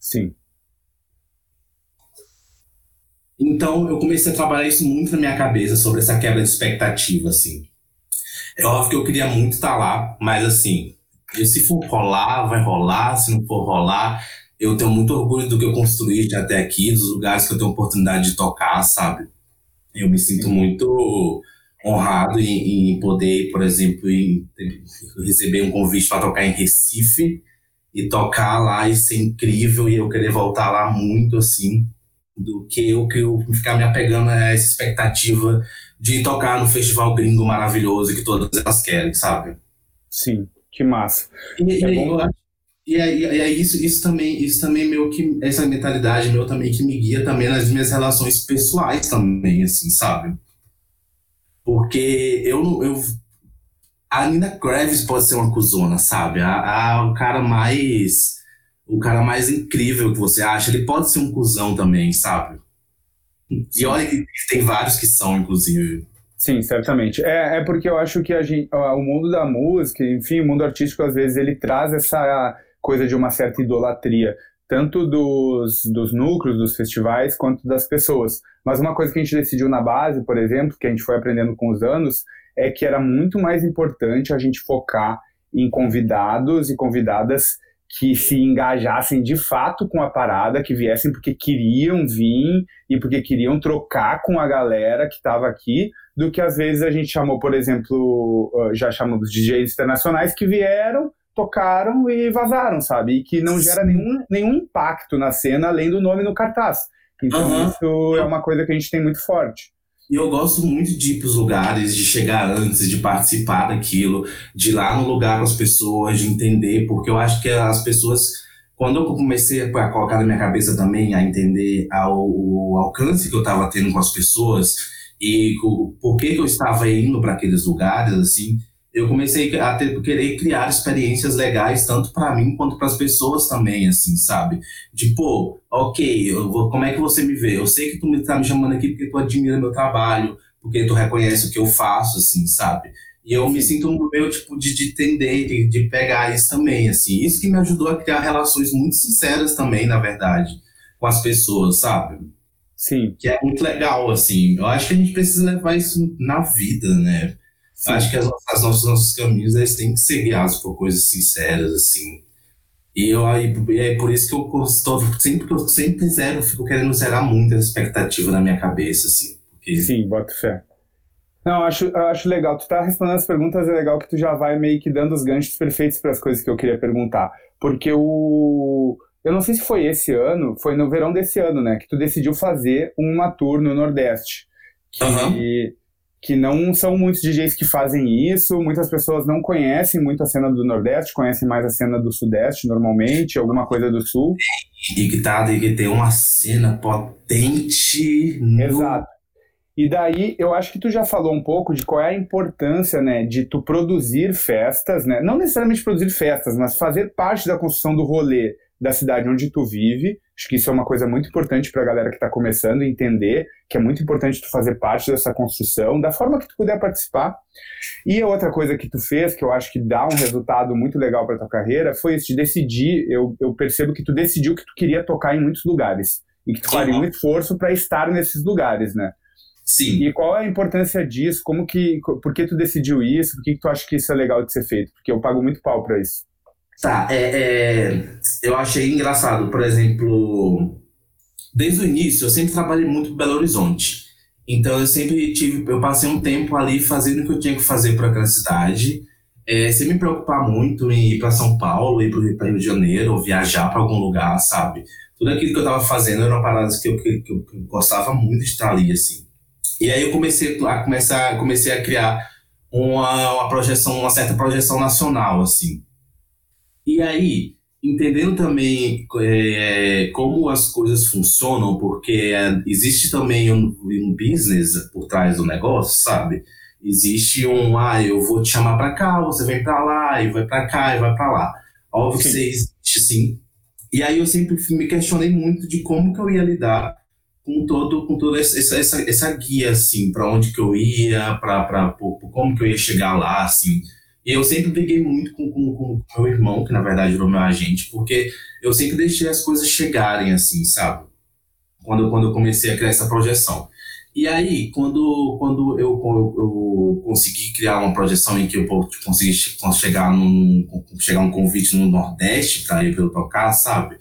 Sim. Então eu comecei a trabalhar isso muito na minha cabeça sobre essa quebra de expectativa assim. É óbvio que eu queria muito estar tá lá, mas assim, se for rolar, vai rolar, se não for rolar, eu tenho muito orgulho do que eu construí até aqui, dos lugares que eu tenho oportunidade de tocar, sabe? Eu me sinto muito honrado em, em poder, por exemplo, em, receber um convite para tocar em Recife e tocar lá e ser incrível e eu querer voltar lá muito assim do que eu que eu ficar me apegando a essa expectativa de tocar no festival gringo maravilhoso que todas elas querem, sabe? Sim, que massa. E, é bom... e, aí, e aí isso, isso também, isso também meio que essa mentalidade meu também que me guia também nas minhas relações pessoais também, assim, sabe? Porque eu eu a Nina Graves pode ser uma cuzona, sabe? A, a, o cara mais o cara mais incrível que você acha, ele pode ser um cuzão também, sabe? E olha que tem vários que são, inclusive. Sim, certamente. É, é porque eu acho que a gente, o mundo da música, enfim, o mundo artístico, às vezes, ele traz essa coisa de uma certa idolatria, tanto dos, dos núcleos, dos festivais, quanto das pessoas. Mas uma coisa que a gente decidiu na base, por exemplo, que a gente foi aprendendo com os anos, é que era muito mais importante a gente focar em convidados e convidadas que se engajassem de fato com a parada, que viessem porque queriam vir e porque queriam trocar com a galera que estava aqui, do que às vezes a gente chamou, por exemplo, já chamamos DJs internacionais que vieram, tocaram e vazaram, sabe? E que não gera nenhum, nenhum impacto na cena além do nome no cartaz. Então uhum. isso é uma coisa que a gente tem muito forte. E eu gosto muito de ir para os lugares, de chegar antes, de participar daquilo, de ir lá no lugar com as pessoas, de entender, porque eu acho que as pessoas, quando eu comecei a colocar na minha cabeça também, a entender o alcance que eu estava tendo com as pessoas e o, por que, que eu estava indo para aqueles lugares, assim, eu comecei a ter, querer criar experiências legais, tanto para mim quanto para as pessoas também, assim, sabe? De, pô, ok, vou, como é que você me vê? Eu sei que tu me tá me chamando aqui porque tu admira meu trabalho, porque tu reconhece o que eu faço, assim, sabe? E eu me sinto no meu, tipo, de, de entender, de, de pegar isso também, assim. Isso que me ajudou a criar relações muito sinceras também, na verdade, com as pessoas, sabe? Sim. Que é muito legal, assim. Eu acho que a gente precisa levar isso na vida, né? Sim. Acho que as, as nossos, nossos caminhos eles têm que ser guiados por coisas sinceras, assim. E eu aí é por isso que eu estou sempre que eu sempre zero, fico querendo zerar muito a expectativa na minha cabeça, assim. Porque... Sim, bota fé. Não, eu acho, eu acho legal. Tu tá respondendo as perguntas, é legal que tu já vai meio que dando os ganchos perfeitos para as coisas que eu queria perguntar. Porque o. Eu não sei se foi esse ano, foi no verão desse ano, né? Que tu decidiu fazer uma tour no Nordeste. Que, uhum. Que não são muitos DJs que fazem isso, muitas pessoas não conhecem muito a cena do Nordeste, conhecem mais a cena do Sudeste normalmente, alguma coisa do Sul. E que, tá, e que tem uma cena potente. No... Exato. E daí, eu acho que tu já falou um pouco de qual é a importância, né, de tu produzir festas, né? Não necessariamente produzir festas, mas fazer parte da construção do rolê da cidade onde tu vive. Acho que isso é uma coisa muito importante para a galera que está começando a entender que é muito importante tu fazer parte dessa construção, da forma que tu puder participar. E a outra coisa que tu fez, que eu acho que dá um resultado muito legal para tua carreira, foi esse de decidir. Eu, eu percebo que tu decidiu que tu queria tocar em muitos lugares e que tu faria um esforço para estar nesses lugares, né? Sim. E qual é a importância disso? Como que, por que tu decidiu isso? Por que, que tu acha que isso é legal de ser feito? Porque eu pago muito pau para isso. Tá, é, é, eu achei engraçado, por exemplo, desde o início eu sempre trabalhei muito em Belo Horizonte. Então eu sempre tive, eu passei um tempo ali fazendo o que eu tinha que fazer para aquela cidade, é, sem me preocupar muito em ir para São Paulo, ir para Rio de Janeiro, ou viajar para algum lugar, sabe? Tudo aquilo que eu estava fazendo era uma parada que eu, que, que eu gostava muito de estar ali, assim. E aí eu comecei a começar, comecei a criar uma, uma projeção, uma certa projeção nacional, assim. E aí, entendendo também é, como as coisas funcionam, porque é, existe também um, um, business por trás do negócio, sabe? Existe um, ah, eu vou te chamar para cá, você vem para lá, e vai para cá, e vai para lá. Óbvio que existe sim. E aí eu sempre me questionei muito de como que eu ia lidar com todo com toda essa, essa, essa guia assim para onde que eu ia para como que eu ia chegar lá assim eu sempre briguei muito com, com, com meu irmão que na verdade o meu agente porque eu sempre deixei as coisas chegarem assim sabe? Quando quando eu comecei a criar essa projeção. E aí quando quando eu, eu, eu consegui criar uma projeção em que eu consegui chegar num chegar um convite no Nordeste para ir eu tocar sabe?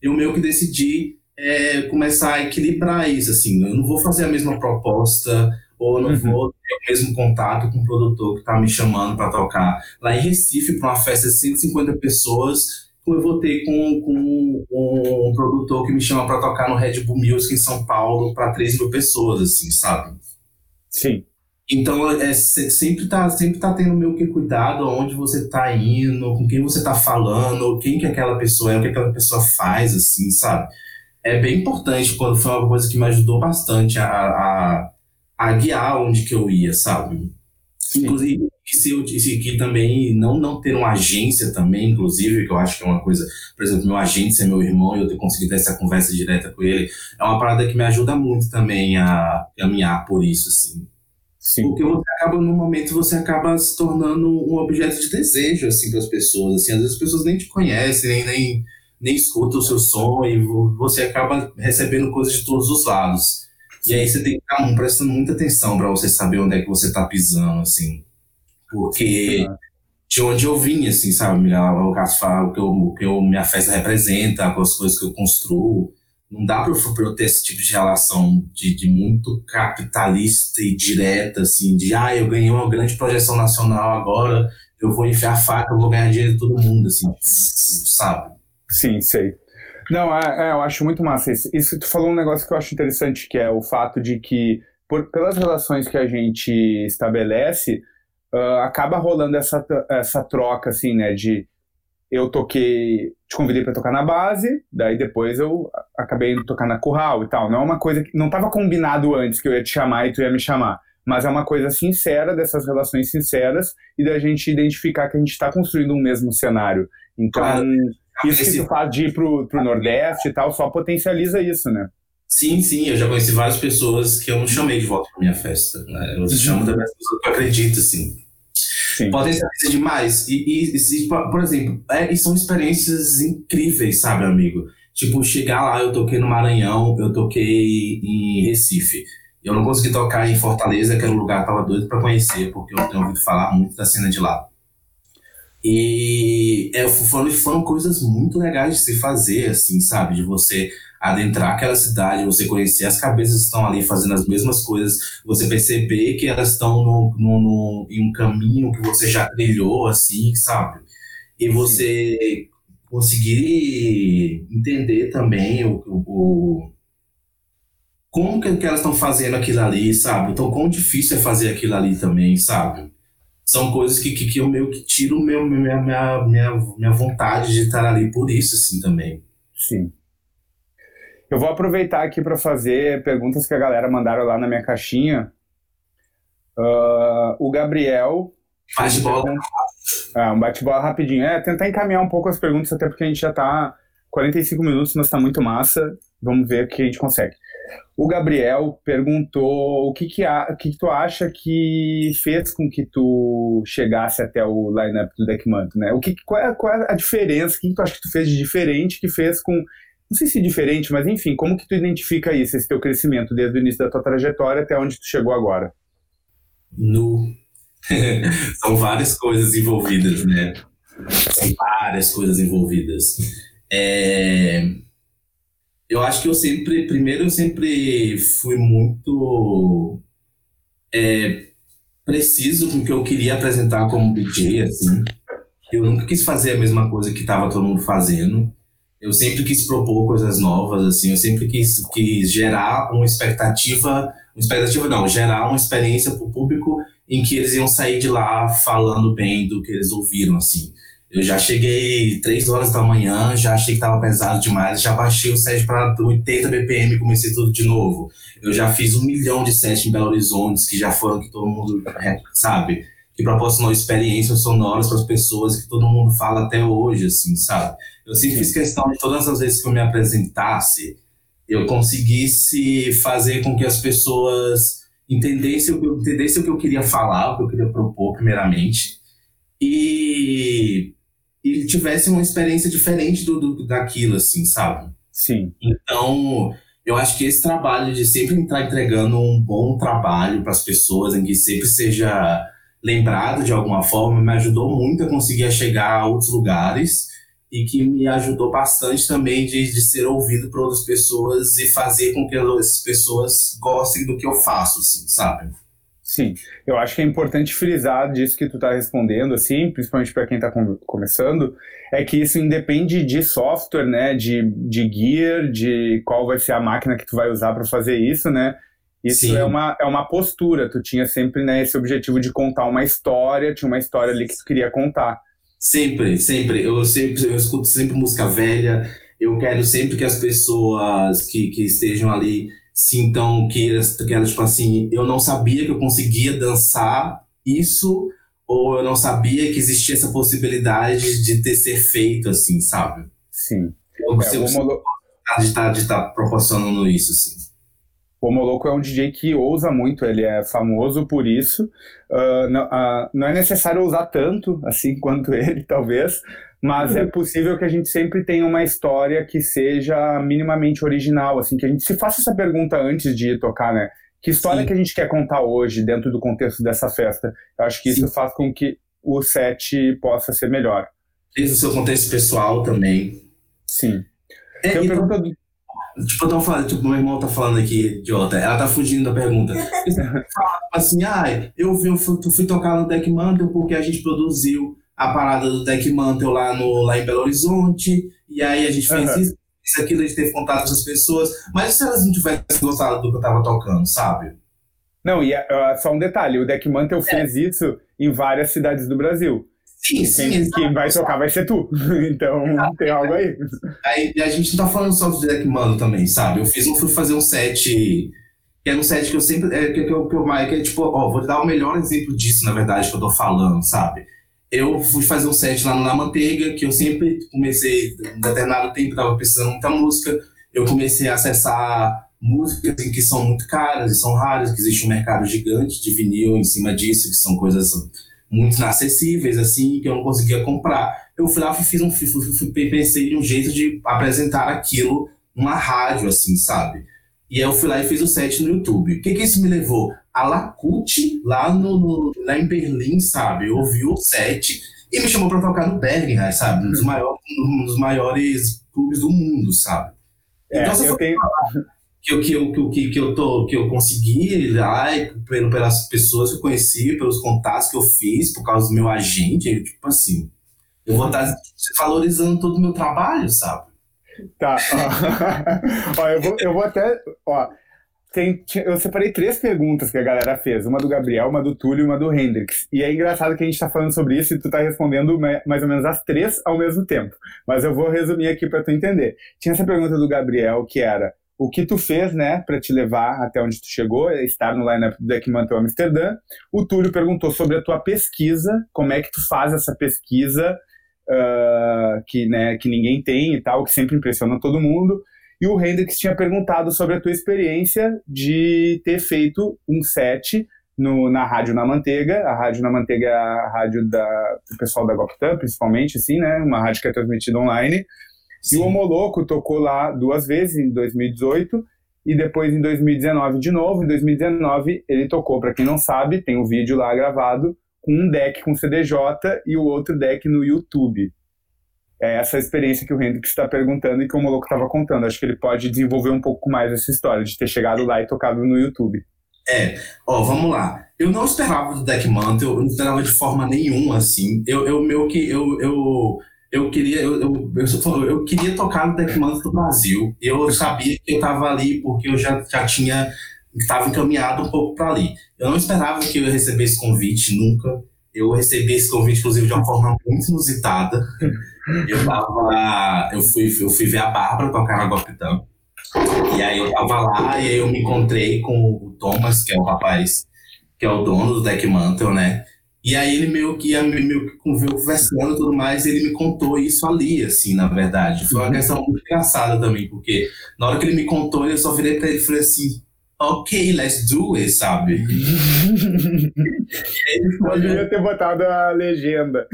Eu meio que decidi é, começar a equilibrar isso, assim, eu não vou fazer a mesma proposta ou não uhum. vou ter o mesmo contato com o produtor que está me chamando para tocar lá em Recife para uma festa de 150 pessoas, como eu vou ter com, com um produtor que me chama para tocar no Red Bull Music em São Paulo para 3 mil pessoas, assim, sabe? Sim. Então, é, sempre tá, sempre tá tendo meio que cuidado aonde você tá indo, com quem você tá falando, quem que aquela pessoa é, o que aquela pessoa faz, assim, sabe? é bem importante, quando foi uma coisa que me ajudou bastante a, a, a guiar onde que eu ia, sabe? Sim. Inclusive, se eu disse aqui também, não, não ter uma agência também, inclusive, que eu acho que é uma coisa, por exemplo, meu agente ser meu irmão e eu ter conseguido ter essa conversa direta com ele, é uma parada que me ajuda muito também a caminhar por isso, assim. Sim. Porque você acaba, no momento, você acaba se tornando um objeto de desejo, assim, para as pessoas, assim, às vezes as pessoas nem te conhecem, nem, nem nem escuta o seu som e você acaba recebendo coisas de todos os lados. E aí você tem que estar prestando muita atenção para você saber onde é que você está pisando, assim. Porque de onde eu vim, assim, sabe? O que, eu, o que eu, minha festa representa, as coisas que eu construo. Não dá para eu ter esse tipo de relação de, de muito capitalista e direta, assim, de ah, eu ganhei uma grande projeção nacional agora, eu vou enfiar a faca, eu vou ganhar dinheiro de todo mundo, assim, sabe? Sim, sei. Não, é, é, eu acho muito massa isso. Isso tu falou um negócio que eu acho interessante, que é o fato de que, por, pelas relações que a gente estabelece, uh, acaba rolando essa, essa troca, assim, né, de eu toquei, te convidei para tocar na base, daí depois eu acabei indo tocar na curral e tal. Não é uma coisa que não estava combinado antes que eu ia te chamar e tu ia me chamar, mas é uma coisa sincera dessas relações sinceras e da gente identificar que a gente está construindo um mesmo cenário. Então, claro. Isso que tu faz de ir pro, pro Nordeste e tal, só potencializa isso, né? Sim, sim, eu já conheci várias pessoas que eu não chamei de volta para minha festa. Né? Eu uhum. chamo também as pessoas que eu acredito, assim. Sim. Potencializa demais. E, e, e, por exemplo, é, são experiências incríveis, sabe, amigo? Tipo, chegar lá, eu toquei no Maranhão, eu toquei em Recife. Eu não consegui tocar em Fortaleza, que era um lugar que eu tava doido para conhecer, porque eu tenho ouvido falar muito da cena de lá. E é, foram, foram coisas muito legais de se fazer, assim, sabe? De você adentrar aquela cidade, você conhecer as cabeças que estão ali fazendo as mesmas coisas, você perceber que elas estão no, no, no, em um caminho que você já trilhou, assim, sabe? E você Sim. conseguir entender também o, o como que, que elas estão fazendo aquilo ali, sabe? Então, quão difícil é fazer aquilo ali também, sabe? São coisas que, que, que eu meio que tiro meu, minha, minha, minha, minha vontade de estar ali por isso, assim, também. Sim. Eu vou aproveitar aqui para fazer perguntas que a galera mandaram lá na minha caixinha. Uh, o Gabriel. Faz bola. Ah, um bate-bola rapidinho. É, tentar encaminhar um pouco as perguntas, até porque a gente já está 45 minutos, mas está muito massa. Vamos ver o que a gente consegue. O Gabriel perguntou o que, que, a, o que, que tu acha que fez com que tu chegasse até o lineup do Deckmanto, né? O que, qual, é, qual é a diferença? O que, que tu acha que tu fez de diferente que fez com não sei se diferente, mas enfim, como que tu identifica isso, esse teu crescimento desde o início da tua trajetória até onde tu chegou agora? No (laughs) são várias coisas envolvidas, né? São várias coisas envolvidas. É eu acho que eu sempre, primeiro, eu sempre fui muito é, preciso com o que eu queria apresentar como DJ, assim. Eu nunca quis fazer a mesma coisa que estava todo mundo fazendo. Eu sempre quis propor coisas novas, assim. Eu sempre quis, quis gerar uma expectativa, uma expectativa não, gerar uma experiência para o público em que eles iam sair de lá falando bem do que eles ouviram, assim. Eu já cheguei 3 horas da manhã, já achei que estava pesado demais, já baixei o set para 80 BPM e comecei tudo de novo. Eu já fiz um milhão de sets em Belo Horizonte, que já foram que todo mundo é, sabe, que proporcionou experiências sonoras para as pessoas que todo mundo fala até hoje, assim, sabe? Eu sempre fiz questão de todas as vezes que eu me apresentasse, eu conseguisse fazer com que as pessoas entendessem, entendessem o que eu queria falar, o que eu queria propor, primeiramente. E e tivesse uma experiência diferente do, do, daquilo, assim, sabe? Sim. Então, eu acho que esse trabalho de sempre estar entregando um bom trabalho para as pessoas, em que sempre seja lembrado de alguma forma, me ajudou muito a conseguir chegar a outros lugares e que me ajudou bastante também de, de ser ouvido por outras pessoas e fazer com que essas pessoas gostem do que eu faço, assim, sabe? Sim, eu acho que é importante frisar disso que tu está respondendo, assim, principalmente para quem está com começando, é que isso independe de software, né, de, de gear, de qual vai ser a máquina que tu vai usar para fazer isso, né? Isso é uma, é uma postura. Tu tinha sempre né, esse objetivo de contar uma história, tinha uma história ali que tu queria contar. Sempre, sempre. Eu sempre eu escuto sempre música velha. Eu quero sempre que as pessoas que, que estejam ali sintam que, que elas, tipo assim, eu não sabia que eu conseguia dançar isso, ou eu não sabia que existia essa possibilidade de ter ser feito, assim, sabe? Sim. Eu, é, eu, Molo... de estar de tá proporcionando isso, assim. O Moloco é um DJ que ousa muito, ele é famoso por isso. Uh, não, uh, não é necessário usar tanto assim (laughs) quanto ele, talvez, mas é (laughs) possível que a gente sempre tenha uma história que seja minimamente original, assim, que a gente se faça essa pergunta antes de tocar, né? Que história Sim. que a gente quer contar hoje dentro do contexto dessa festa? Eu acho que Sim. isso faz com que o set possa ser melhor. Desde o seu contexto pessoal também. Sim. É, então, pergunta do... Tipo, eu falando, tipo, meu irmão tá falando aqui, idiota, ela tá fugindo da pergunta. (laughs) assim, ah, eu, eu fui, fui tocar no Deck Mantle porque a gente produziu a parada do Deck Mantle lá, no, lá em Belo Horizonte, e aí a gente fez uhum. isso, isso, aquilo, a gente teve contato com as pessoas, mas se elas não tivessem gostado do que eu tava tocando, sabe? Não, e uh, só um detalhe, o Deck Mantle é. fez isso em várias cidades do Brasil. Sim, sim. Quem, vai tocar vai ser tu. (laughs) então tem algo aí. aí. A gente não tá falando só do Deck Mantle também, sabe? Eu fiz um, fui fazer um set que é um set que eu sempre. É, que, que, eu, que, eu, que é tipo, ó, vou dar o melhor exemplo disso, na verdade, que eu tô falando, sabe? Eu fui fazer um set lá no Na Manteiga, que eu sempre comecei, um determinado tempo, estava precisando muita música, eu comecei a acessar músicas que são muito caras e são raras, que existe um mercado gigante de vinil em cima disso, que são coisas muito inacessíveis, assim, que eu não conseguia comprar. Eu fui lá e fiz um, fui, fui, pensei em um jeito de apresentar aquilo numa rádio, assim, sabe? E aí eu fui lá e fiz o set no YouTube. O que que isso me levou? A Lacute, lá, no, no, lá em Berlim, sabe? Eu ouvi o set e me chamou pra tocar no Bergen, sabe? Um dos, maiores, um dos maiores clubes do mundo, sabe? É, então, eu tenho... que eu, que, eu, que, que, eu tô, que eu consegui lá, pelas pessoas que eu conheci, pelos contatos que eu fiz, por causa do meu agente, tipo assim, eu vou estar valorizando todo o meu trabalho, sabe? Tá. (laughs) Ó, eu, vou, eu vou até. Ó, tem, eu separei três perguntas que a galera fez: uma do Gabriel, uma do Túlio e uma do Hendrix. E é engraçado que a gente está falando sobre isso e tu está respondendo mais ou menos as três ao mesmo tempo. Mas eu vou resumir aqui para tu entender. Tinha essa pergunta do Gabriel que era: o que tu fez, né, para te levar até onde tu chegou, estar no lineup do Deckmantel Amsterdã. O Túlio perguntou sobre a tua pesquisa, como é que tu faz essa pesquisa uh, que, né, que ninguém tem e tal, que sempre impressiona todo mundo. E o Hendrix tinha perguntado sobre a tua experiência de ter feito um set no, na Rádio Na Manteiga. A Rádio Na Manteiga é a rádio da, do pessoal da Goptan, principalmente, assim, né? Uma rádio que é transmitida online. Sim. E o Homoloco tocou lá duas vezes, em 2018 e depois em 2019 de novo. Em 2019 ele tocou, para quem não sabe, tem um vídeo lá gravado, com um deck com CDJ e o outro deck no YouTube. É essa experiência que o Hendrix está perguntando e que o Moloco estava contando. Acho que ele pode desenvolver um pouco mais essa história de ter chegado lá e tocado no YouTube. É, ó, vamos lá. Eu não esperava do Deck Mantle, eu não esperava de forma nenhuma, assim. Eu, eu meio que, eu, eu, eu queria, eu, eu, eu, eu queria tocar no Deck Mantle do Brasil. Eu sabia que eu estava ali porque eu já, já tinha estava encaminhado um pouco para ali. Eu não esperava que eu ia receber esse convite nunca. Eu recebi esse convite, inclusive, de uma forma muito inusitada. Eu tava. Eu fui, eu fui ver a Bárbara tocar na Gopitão. E aí eu tava lá e aí eu me encontrei com o Thomas, que é o rapaz, que é o dono do Deck Mantle, né? E aí ele meio que ia meio que conversando e tudo mais, e ele me contou isso ali, assim, na verdade. Foi uma uhum. questão muito engraçada também, porque na hora que ele me contou, eu só virei pra ele e falei assim, ok, let's do it, sabe? (laughs) Eu devia ter botado a legenda.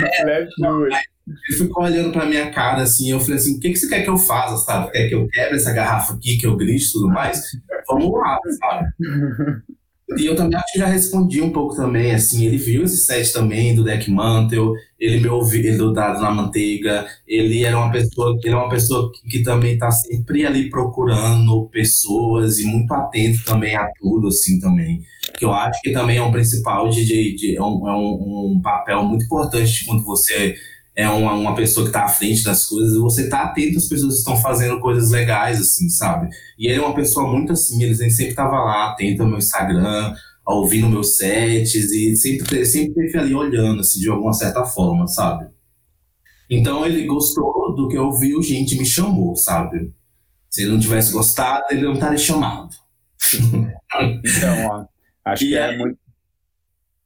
É, (laughs) let's do it. Ele ficou olhando pra minha cara assim, eu falei assim: o que, que você quer que eu faça, sabe? Quer que eu quebre essa garrafa aqui, que eu grite e tudo mais? Vamos lá, sabe? (laughs) E eu também acho que já respondi um pouco também, assim, ele viu esse set também do Deck Mantle, ele me ouviu, ele do Dado na Manteiga, ele era uma pessoa, ele é uma pessoa que, que também está sempre ali procurando pessoas e muito atento também a tudo, assim, também. Que eu acho que também é um principal de, de, de é, um, é um, um papel muito importante quando você é uma, uma pessoa que está à frente das coisas, você tá atento às pessoas que estão fazendo coisas legais, assim, sabe? E ele é uma pessoa muito assim, ele sempre estava lá, atento ao meu Instagram, ouvindo meus sets, e sempre, sempre esteve ali olhando, assim, de alguma certa forma, sabe? Então ele gostou do que eu vi, o gente me chamou, sabe? Se ele não tivesse gostado, ele não estaria chamado. então, ó, acho e que é muito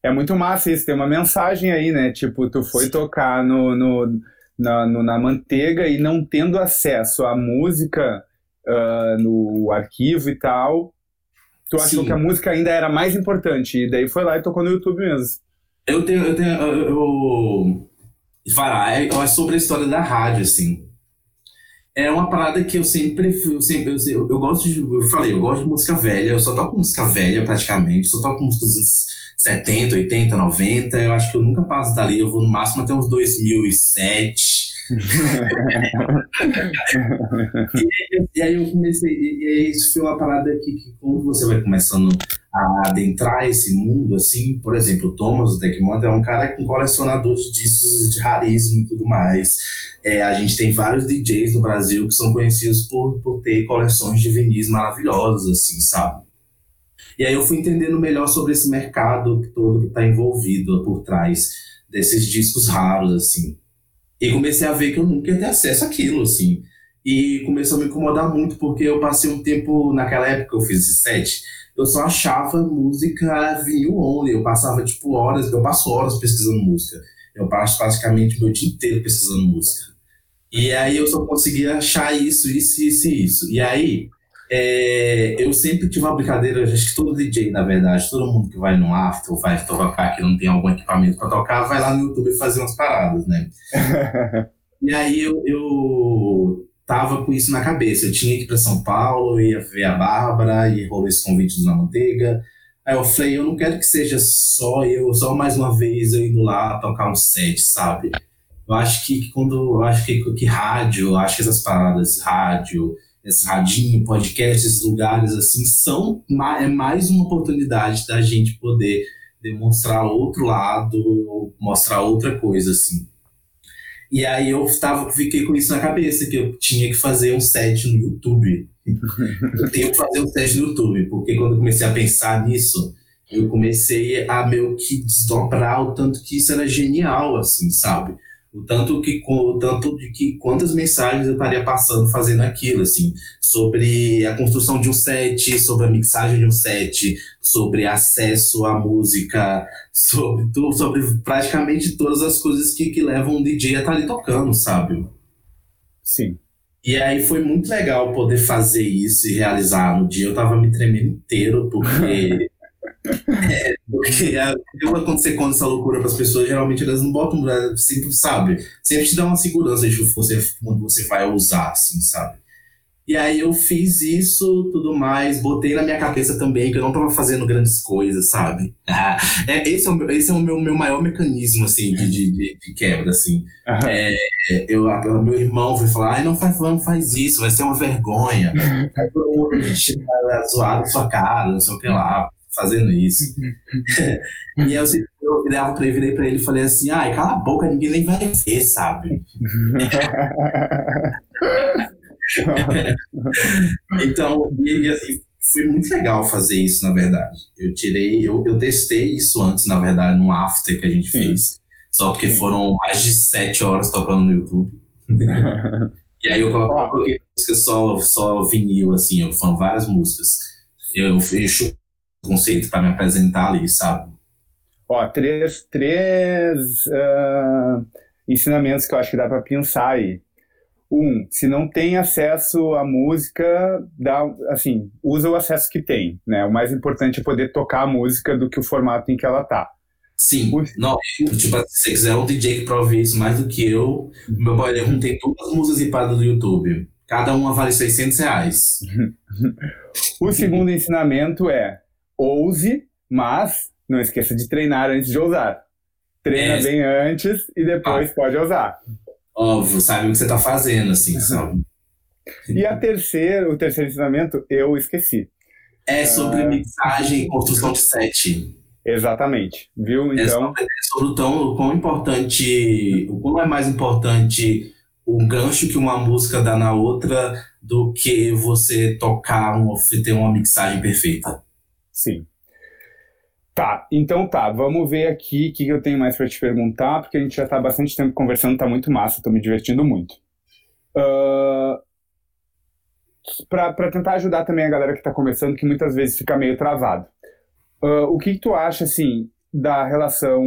é muito massa isso, tem uma mensagem aí, né? Tipo, tu foi Sim. tocar no, no, na, no, na manteiga e não tendo acesso à música uh, no arquivo e tal, tu achou Sim. que a música ainda era mais importante. E daí foi lá e tocou no YouTube mesmo. Eu tenho. Eu tenho. Eu, eu, falar, é, é sobre a história da rádio, assim. É uma parada que eu sempre. Eu, sempre eu, eu gosto de. Eu falei, eu gosto de música velha, eu só toco música velha praticamente, só toco músicas 70, 80, 90. Eu acho que eu nunca passo dali, eu vou no máximo até uns 2007. e, (laughs) e, aí eu comecei, e, e isso foi uma parada que, que quando você vai começando a adentrar esse mundo, assim, por exemplo, Thomas, Deckmont, é um cara com colecionador de discos de raríssimo e tudo mais. É, a gente tem vários DJs no Brasil que são conhecidos por, por ter coleções de vinis maravilhosas, assim, sabe? E aí eu fui entendendo melhor sobre esse mercado todo que está envolvido por trás desses discos raros, assim. E comecei a ver que eu nunca ia ter acesso àquilo, assim. E começou a me incomodar muito, porque eu passei um tempo, naquela época eu fiz esse set, eu só achava música vinil only. Eu passava, tipo, horas, eu passo horas pesquisando música. Eu passo praticamente meu dia inteiro pesquisando música. E aí eu só conseguia achar isso, isso, isso e isso. E aí é, eu sempre tive uma brincadeira, acho que todo DJ, na verdade, todo mundo que vai no after ou vai tocar que não tem algum equipamento para tocar, vai lá no YouTube fazer umas paradas, né? (laughs) e aí eu, eu tava com isso na cabeça. Eu tinha que ir para São Paulo, ia ver a Bárbara, e rolou esse convite do Na Manteiga. Aí eu falei, eu não quero que seja só eu, só mais uma vez eu indo lá tocar um set, sabe? Eu acho que, quando. Eu acho que, que rádio, eu acho que essas paradas, rádio, esse radinho, podcast, esses lugares assim, são é mais uma oportunidade da gente poder demonstrar outro lado, mostrar outra coisa, assim. E aí eu tava, fiquei com isso na cabeça, que eu tinha que fazer um set no YouTube. eu (laughs) tenho que fazer um set no YouTube, porque quando eu comecei a pensar nisso, eu comecei a meio que desdobrar o tanto que isso era genial, assim, sabe? O tanto que o tanto de que quantas mensagens eu estaria passando fazendo aquilo assim sobre a construção de um set sobre a mixagem de um set sobre acesso à música sobre tudo sobre praticamente todas as coisas que, que levam um DJ a estar tá ali tocando sabe? Sim. E aí foi muito legal poder fazer isso e realizar. No dia eu tava me tremendo inteiro porque (laughs) É, porque quando acontecer com essa loucura para as pessoas, geralmente elas não botam, né, sempre sabe, sempre te dá uma segurança de você, quando você vai usar, assim, sabe? E aí eu fiz isso, tudo mais, botei na minha cabeça também que eu não estava fazendo grandes coisas, sabe? Ah, (laughs) é, esse é o, meu, esse é o meu, meu maior mecanismo, assim, de, de, de quebra, assim. Uhum. É, eu, meu irmão foi falar, ai, não faz, não faz isso, vai ser uma vergonha. Aí todo mundo zoado sua cara, não sei o que lá fazendo isso. (laughs) e eu, eu virava pra ele, virei pra ele e falei assim, ai, cala a boca, ninguém nem vai ver, sabe? (laughs) então, e, assim, foi muito legal fazer isso, na verdade. Eu tirei, eu, eu testei isso antes, na verdade, no after que a gente fez. Só porque foram mais de sete horas tocando no YouTube. (laughs) e aí eu coloquei só, só vinil, assim, eu foram várias músicas. Eu, eu conceito para me apresentar ali, sabe? Ó, três, três uh, ensinamentos que eu acho que dá para pensar aí. Um, se não tem acesso à música, dá, assim, usa o acesso que tem, né? O mais importante é poder tocar a música do que o formato em que ela tá. Sim, não, tipo, se você quiser um DJ que prove isso mais do que eu, meu boiler room tem todas as músicas ripadas do YouTube. Cada uma vale 600 reais. (laughs) o segundo ensinamento é ouse, mas não esqueça de treinar antes de ousar. Treina é. bem antes e depois ah. pode ousar. Óbvio, sabe o que você está fazendo, assim, sabe? E a terceira, o terceiro ensinamento, eu esqueci. É sobre uh... mixagem e construção de set. Exatamente, viu? É então... É sobre, o, tão, o quão importante, o quão é mais importante o gancho que uma música dá na outra do que você tocar, um, ter uma mixagem perfeita. Sim. Tá, então tá, vamos ver aqui o que, eu tenho mais para te perguntar, porque a gente já está bastante tempo conversando, tá muito massa, estou me divertindo muito. Uh, para tentar ajudar também a galera que está começando, que muitas vezes fica meio travado. Uh, o que, que, tu acha, assim, da relação,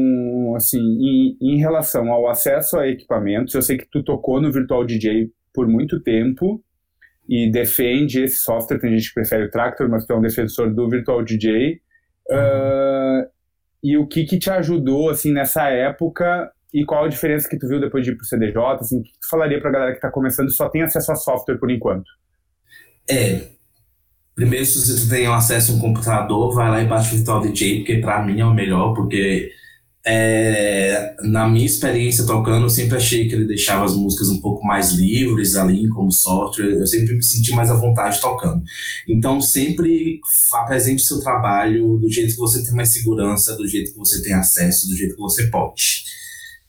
assim, em, em, relação ao acesso a equipamentos? Eu sei que tu tocou no Virtual DJ por muito tempo, e defende esse software. Tem gente que prefere o Tractor, mas tu é um defensor do Virtual DJ. Uhum. Uh, e o que, que te ajudou assim nessa época e qual a diferença que tu viu depois de ir pro CDJ? Assim, o que tu falaria pra galera que está começando e só tem acesso a software por enquanto? É. Primeiro, se você tem acesso a um computador, vai lá e baixa o Virtual DJ, porque para mim é o melhor, porque é, na minha experiência tocando, eu sempre achei que ele deixava as músicas um pouco mais livres ali, como software. Eu sempre me senti mais à vontade tocando. Então, sempre apresente seu trabalho do jeito que você tem mais segurança, do jeito que você tem acesso, do jeito que você pode.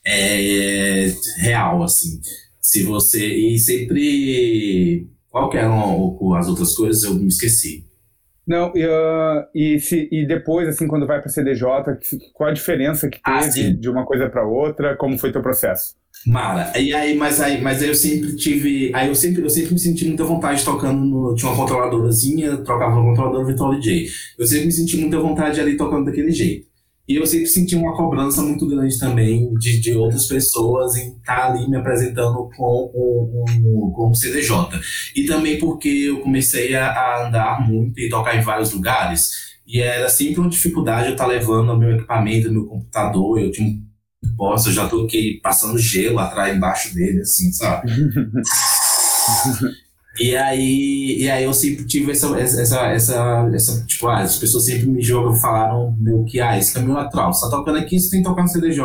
É real, assim. Se você. E sempre. Qual que eram as outras coisas? Eu me esqueci. Não, e, uh, e, se, e depois, assim, quando vai para CDJ, qual a diferença que ah, teve de uma coisa para outra? Como foi teu processo? Mara, e aí, mas aí, mas aí eu sempre tive, aí eu sempre, eu sempre me senti muita vontade tocando no, tinha uma controladorazinha, trocava no controlador Virtual DJ. Eu sempre me senti muita vontade ali tocando daquele jeito. E eu sempre senti uma cobrança muito grande também de, de outras pessoas em estar ali me apresentando com, com, com, CDJ. E também porque eu comecei a, a, andar muito e tocar em vários lugares. E era sempre uma dificuldade eu estar levando o meu equipamento, meu computador. Eu tinha um posto, eu já toquei passando gelo atrás, embaixo dele, assim, sabe? (laughs) E aí, e aí eu sempre tive essa, essa, essa, essa, tipo, ah, as pessoas sempre me jogam, falaram meu que, ah, esse caminho lateral, você tá tocando aqui, você tem que tocar no CDJ.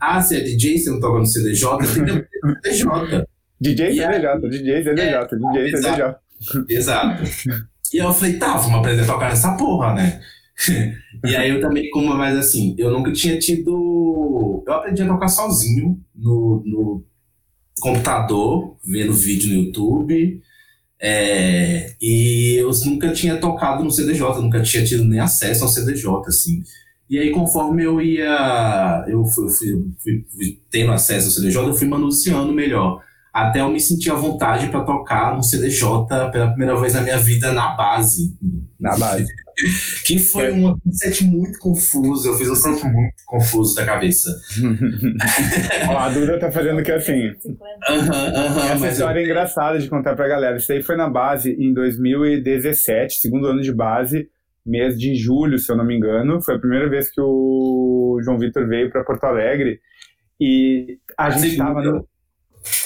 Ah, você é DJ, você não toca no CDJ, tem que tocar no CDJ. DJ CDJ, DJ CDJ, DJ CDJ. Exato. E eu falei, tá, vamos aprender a tocar nessa porra, né? (laughs) e aí eu também, como mais assim, eu nunca tinha tido. Eu aprendi a tocar sozinho no, no computador, vendo vídeo no YouTube. É, e eu nunca tinha tocado no CDJ, nunca tinha tido nem acesso ao CDJ, assim. E aí, conforme eu ia, eu fui, fui, fui, fui tendo acesso ao CDJ, eu fui manuseando melhor. Até eu me sentir à vontade para tocar no CDJ pela primeira vez na minha vida na base. Na base. Que foi um set muito confuso. Eu fiz um set muito confuso da cabeça. (laughs) Ó, a Duda tá fazendo que assim. Uhum, uhum, Essa história eu... é engraçada de contar pra galera. Isso aí foi na base em 2017, segundo ano de base, mês de julho, se eu não me engano. Foi a primeira vez que o João Vitor veio para Porto Alegre. E a, a gente estava no.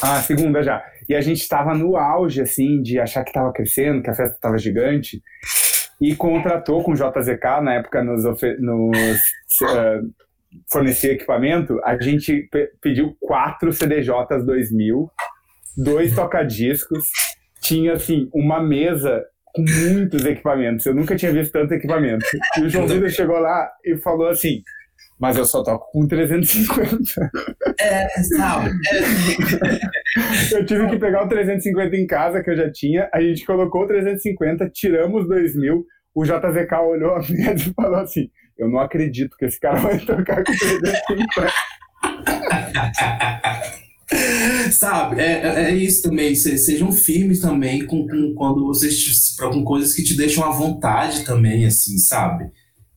Ah, segunda já. E a gente estava no auge, assim, de achar que estava crescendo, que a festa estava gigante e contratou com o JZK, na época nos, nos uh, (laughs) fornecia equipamento, a gente pediu quatro CDJs 2000, dois tocadiscos, tinha assim uma mesa com muitos equipamentos. Eu nunca tinha visto tanto equipamento. E o João Vitor chegou lá e falou assim: mas eu só toco com 350. É, sabe? (laughs) Eu tive que pegar o 350 em casa, que eu já tinha, a gente colocou o 350, tiramos 2000, o JZK olhou a mesa e falou assim, eu não acredito que esse cara vai tocar com 350. (laughs) Sabe, é, é, é isso também. Sejam firmes também com, com quando vocês se com coisas que te deixam à vontade também, assim, sabe?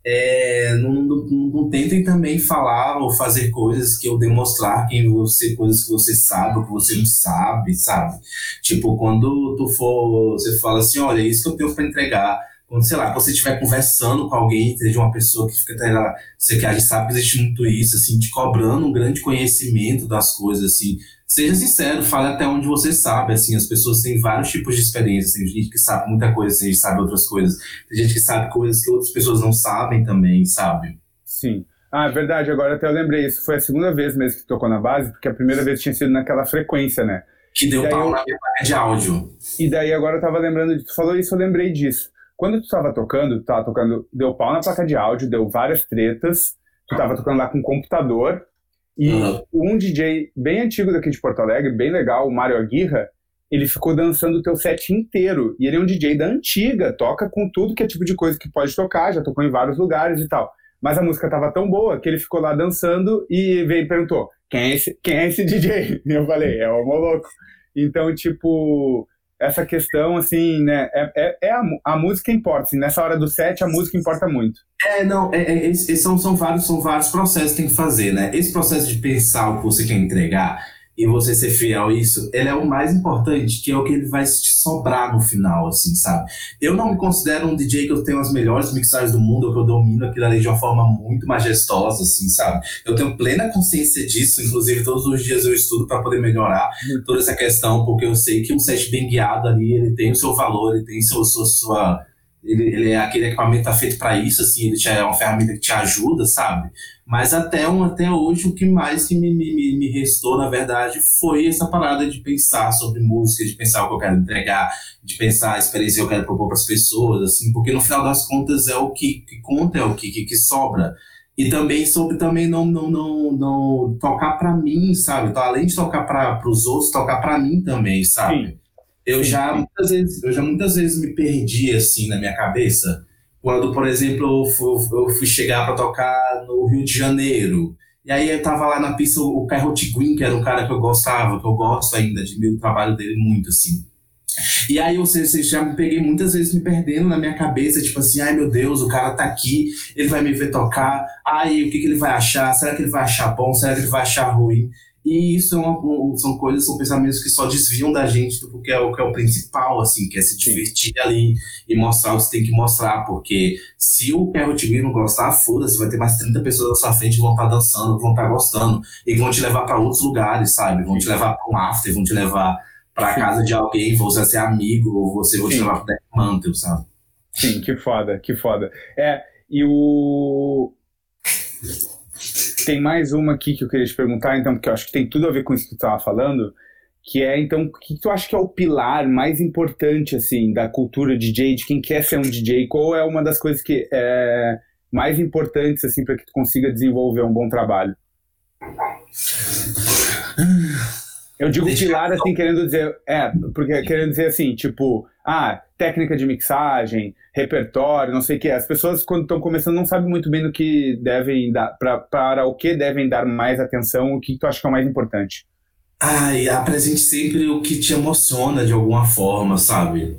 É, não, não, tentem também falar ou fazer coisas que eu demonstrar quem você, coisas que você sabe ou que você não sabe, sabe? Tipo, quando tu for, você fala assim, olha, isso que eu tenho para entregar. Quando, sei lá, você estiver conversando com alguém, seja uma pessoa que fica, lá, você que a gente sabe que existe muito isso, assim, te cobrando um grande conhecimento das coisas, assim, seja sincero, fale até onde você sabe, assim, as pessoas têm vários tipos de experiências, tem gente que sabe muita coisa, tem gente que sabe outras coisas, tem gente que sabe coisas que outras pessoas não sabem também, sabe? Sim. Ah, é verdade, agora até eu lembrei, isso foi a segunda vez mesmo que tocou na base, porque a primeira vez tinha sido naquela frequência, né? Que deu pau eu... na minha de áudio. E daí agora eu tava lembrando, tu falou isso, eu lembrei disso. Quando tu tava tocando, tu tava tocando, deu pau na placa de áudio, deu várias tretas, tu tava tocando lá com um computador, e uhum. um DJ bem antigo daqui de Porto Alegre, bem legal, o Mário Aguirra, ele ficou dançando o teu set inteiro. E ele é um DJ da antiga, toca com tudo que é tipo de coisa que pode tocar, já tocou em vários lugares e tal. Mas a música tava tão boa que ele ficou lá dançando e veio e perguntou: quem é esse, quem é esse DJ? (laughs) E eu falei: é o Moloco. Então, tipo, essa questão, assim, né? É, é, é a, a, música importa. Assim, nessa hora do set, a música importa muito. É, não, é, é, são, são, vários, são vários processos que tem que fazer, né? Esse processo de pensar o que você quer entregar e você ser fiel a isso, ele é o mais importante, que é o que ele vai te sobrar no final, assim, sabe? Eu não me considero um DJ que eu tenho as melhores mixagens do mundo, ou que eu domino aquilo ali de uma forma muito majestosa, assim, sabe? Eu tenho plena consciência disso, inclusive todos os dias eu estudo para poder melhorar toda essa questão, porque eu sei que um set bem guiado ali, ele tem o seu valor, ele tem seu, sua, sua ele, ele é aquele equipamento tá feito para isso, assim, ele é uma ferramenta que te ajuda, sabe? Mas até, um, até hoje o que mais que me, me, me restou, na verdade, foi essa parada de pensar sobre música, de pensar o que eu quero entregar, de pensar a experiência que eu quero propor para as pessoas, assim, porque no final das contas é o que, que conta, é o que, que, que sobra. E também sobre também não não não, não tocar para mim, sabe? Então, além de tocar para os outros, tocar para mim também, sabe? Sim. Eu já muitas vezes, eu já muitas vezes me perdi assim na minha cabeça. Quando, por exemplo, eu fui, eu fui chegar para tocar no Rio de Janeiro. E aí eu tava lá na pista o Carrot Green, que era um cara que eu gostava, que eu gosto ainda, de o trabalho dele muito, assim. E aí eu, eu já me peguei muitas vezes me perdendo na minha cabeça, tipo assim, ai meu Deus, o cara tá aqui, ele vai me ver tocar, ai, o que, que ele vai achar? Será que ele vai achar bom? Será que ele vai achar ruim? E isso é uma, são coisas, são pensamentos que só desviam da gente do que é o que é o principal, assim, que é se divertir ali e mostrar o que você tem que mostrar, porque se o Carrot TV não gostar, foda-se, vai ter mais 30 pessoas na sua frente que vão estar tá dançando, vão estar tá gostando, e que vão te levar para outros lugares, sabe? Vão te levar para um after, vão te levar para casa de alguém, você ser amigo, ou você vai te levar para o Mantle, sabe? Sim, que foda, que foda. É, e o tem mais uma aqui que eu queria te perguntar, então, porque eu acho que tem tudo a ver com isso que tu estava falando, que é então o que tu acha que é o pilar mais importante assim da cultura DJ de quem quer ser um DJ qual é uma das coisas que é mais importantes assim para que tu consiga desenvolver um bom trabalho? Eu digo pilar assim querendo dizer é porque querendo dizer assim tipo ah técnica de mixagem repertório não sei o que as pessoas quando estão começando não sabem muito bem no que devem dar pra, para o que devem dar mais atenção o que tu acha que é o mais importante Ai, apresente sempre o que te emociona de alguma forma, sabe?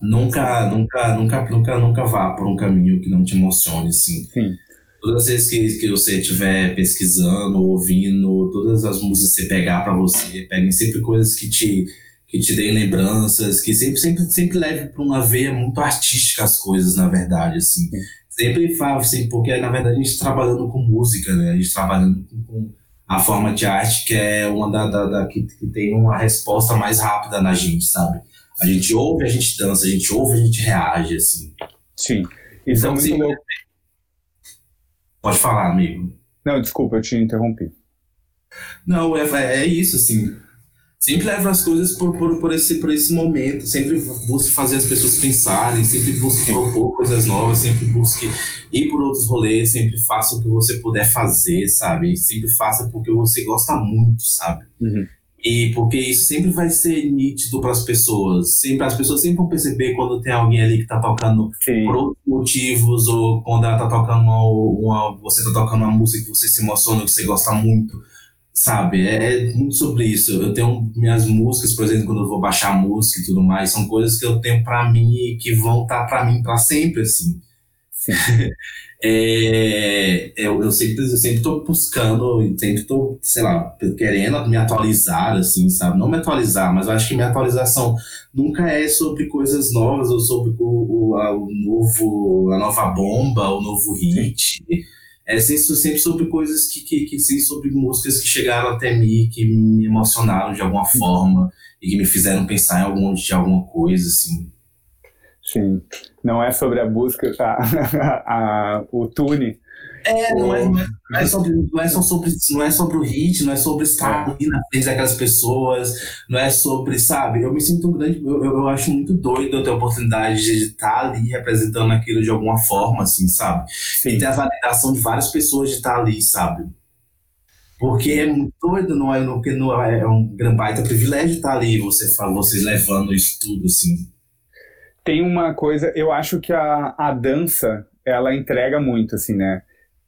Nunca, nunca, nunca, nunca, nunca vá por um caminho que não te emocione, assim. Sim. Todas as vezes que, que você estiver pesquisando, ouvindo, todas as músicas que você pegar para você, peguem sempre coisas que te, que te deem lembranças, que sempre, sempre, sempre leve para uma veia muito artística as coisas, na verdade, assim. Sim. Sempre falo assim, porque na verdade a gente trabalhando com música, né? A gente trabalhando com, com a forma de arte que é uma da, da, da que, que, tem uma resposta mais rápida na gente, sabe? A gente ouve, a gente dança, a gente ouve, a gente reage, assim. Sim. Isso então, é muito louco. Pode falar, amigo. Não, desculpa, eu te interrompi. Não, é, é isso, assim. Sempre leva as coisas por, por, por, esse, por esse momento, sempre busque fazer as pessoas pensarem, sempre busque propor coisas novas, sempre busque ir por outros rolês, sempre faça o que você puder fazer, sabe? Sempre faça porque você gosta muito, sabe? Uhum. E porque isso sempre vai ser nítido para as pessoas. Sempre, as pessoas sempre vão perceber quando tem alguém ali que está tocando Sim. por outros motivos, ou quando ela tá tocando uma, uma, você está tocando uma música que você se emociona, que você gosta muito sabe? É, é, muito sobre isso. Eu tenho minhas músicas, por exemplo, quando eu vou baixar música e tudo mais, são coisas que eu tenho para mim e que vão estar tá para mim para sempre, assim. (laughs) é, eu, eu sempre eu sempre estou buscando, sempre estou, sei lá, querendo me atualizar, assim, sabe? Não me atualizar, mas eu acho que minha atualização nunca é sobre coisas novas ou sobre o, o, a, o novo, a nova bomba, o novo hit. Sim é sempre sobre coisas que, que, que sim, sobre músicas que chegaram até mim, que me emocionaram de alguma forma e que me fizeram pensar em algum, de alguma coisa, assim. Sim, não é sobre a busca, a, (laughs) a, o tune é, não é, não é, não é, sobre, não é só sobre, não é sobre o hit, não é sobre estar ali na frente daquelas pessoas, não é sobre, sabe? Eu me sinto um grande, eu, eu acho muito doido eu ter a oportunidade de estar ali representando aquilo de alguma forma, assim, sabe? Sim. E ter a validação de várias pessoas de estar ali, sabe? Porque é muito doido, não é? Porque não é, é um grande baita privilégio estar ali, você fala, vocês levando isso tudo, assim. Tem uma coisa, eu acho que a, a dança, ela entrega muito, assim, né?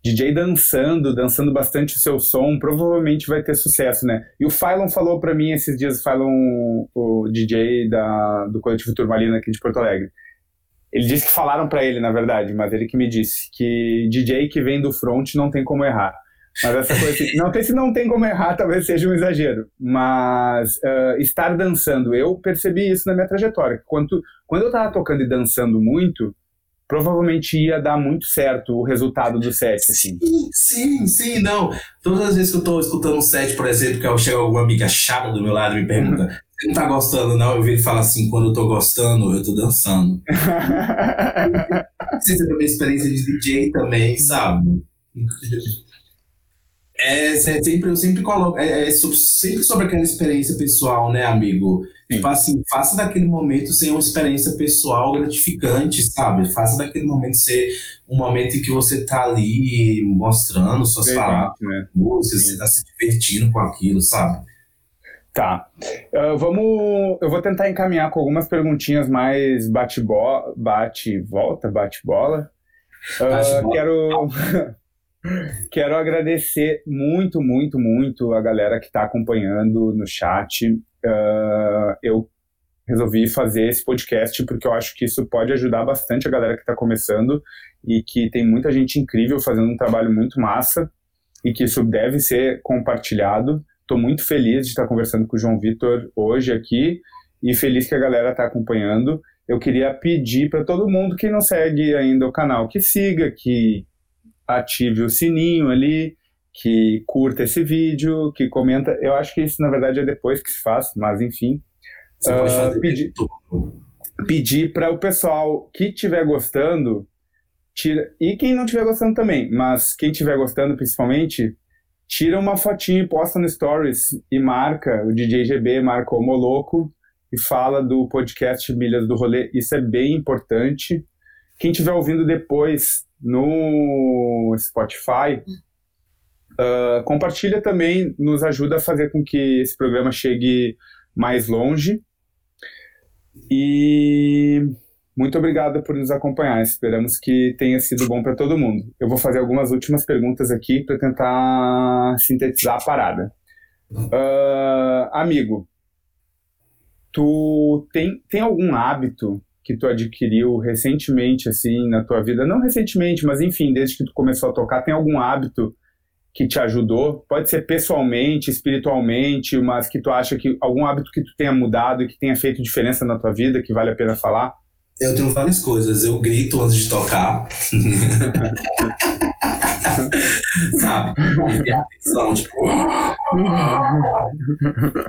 DJ dançando, dançando bastante o seu som, provavelmente vai ter sucesso, né? E o Phylon falou para mim esses dias, o Phylon, o DJ da, do coletivo Turmalina aqui de Porto Alegre. Ele disse que falaram para ele, na verdade, mas ele que me disse que DJ que vem do front não tem como errar. Mas essa coisa assim, não sei se não tem como errar, talvez seja um exagero, mas uh, estar dançando, eu percebi isso na minha trajetória. Quando, quando eu tava tocando e dançando muito, provavelmente ia dar muito certo o resultado do set, assim. Sim, sim, sim, não. Todas as vezes que eu tô escutando um set, por exemplo, que eu chego alguma amiga chata do meu lado e me pergunta, você não tá gostando, não? Eu vi ele falar assim, quando eu tô gostando, eu tô dançando. (laughs) Você tem uma experiência de DJ também, sabe? É, sempre, eu sempre coloco, é, é, sempre sobre aquela experiência pessoal, né, amigo? Tipo assim, faça daquele momento ser uma experiência pessoal gratificante, sabe? Faça daquele momento ser um momento em que você tá ali mostrando suas palavras, né? você tá se divertindo com aquilo, sabe? Tá. Uh, vamos. Eu vou tentar encaminhar com algumas perguntinhas mais bate-volta, bate-volta, bate-bola. Uh, quero. (laughs) Quero agradecer muito, muito, muito a galera que está acompanhando no chat. Uh, eu resolvi fazer esse podcast porque eu acho que isso pode ajudar bastante a galera que está começando e que tem muita gente incrível fazendo um trabalho muito massa e que isso deve ser compartilhado. Estou muito feliz de estar conversando com o João Vitor hoje aqui e feliz que a galera está acompanhando. Eu queria pedir para todo mundo que não segue ainda o canal que siga, que ative o sininho ali, que curta esse vídeo, que comenta. Eu acho que isso, na verdade, é depois que se faz, mas enfim. Você uh, pode ah, fazer pedir, pedir para o pessoal que estiver gostando, tira, e quem não estiver gostando também, mas quem estiver gostando principalmente, tira uma fotinha e posta no Stories e marca o DJ GB, marca o Moloco e fala do podcast Milhas do Rolê. Isso é bem importante. Quem estiver ouvindo depois no Spotify, uh, compartilha também, nos ajuda a fazer com que esse programa chegue mais longe. E muito obrigado por nos acompanhar. Esperamos que tenha sido bom para todo mundo. Eu vou fazer algumas últimas perguntas aqui para tentar sintetizar a parada. Uh, amigo, tu tem, tem algum hábito que tu adquiriu recentemente, assim, na tua vida? Não recentemente, mas enfim, desde que tu começou a tocar, tem algum hábito que te ajudou? Pode ser pessoalmente, espiritualmente, mas que tu acha que algum hábito que tu tenha mudado e que tenha feito diferença na tua vida, que vale a pena falar? Eu tenho várias coisas. Eu grito antes de tocar. (laughs) Sabe? E atenção, tipo.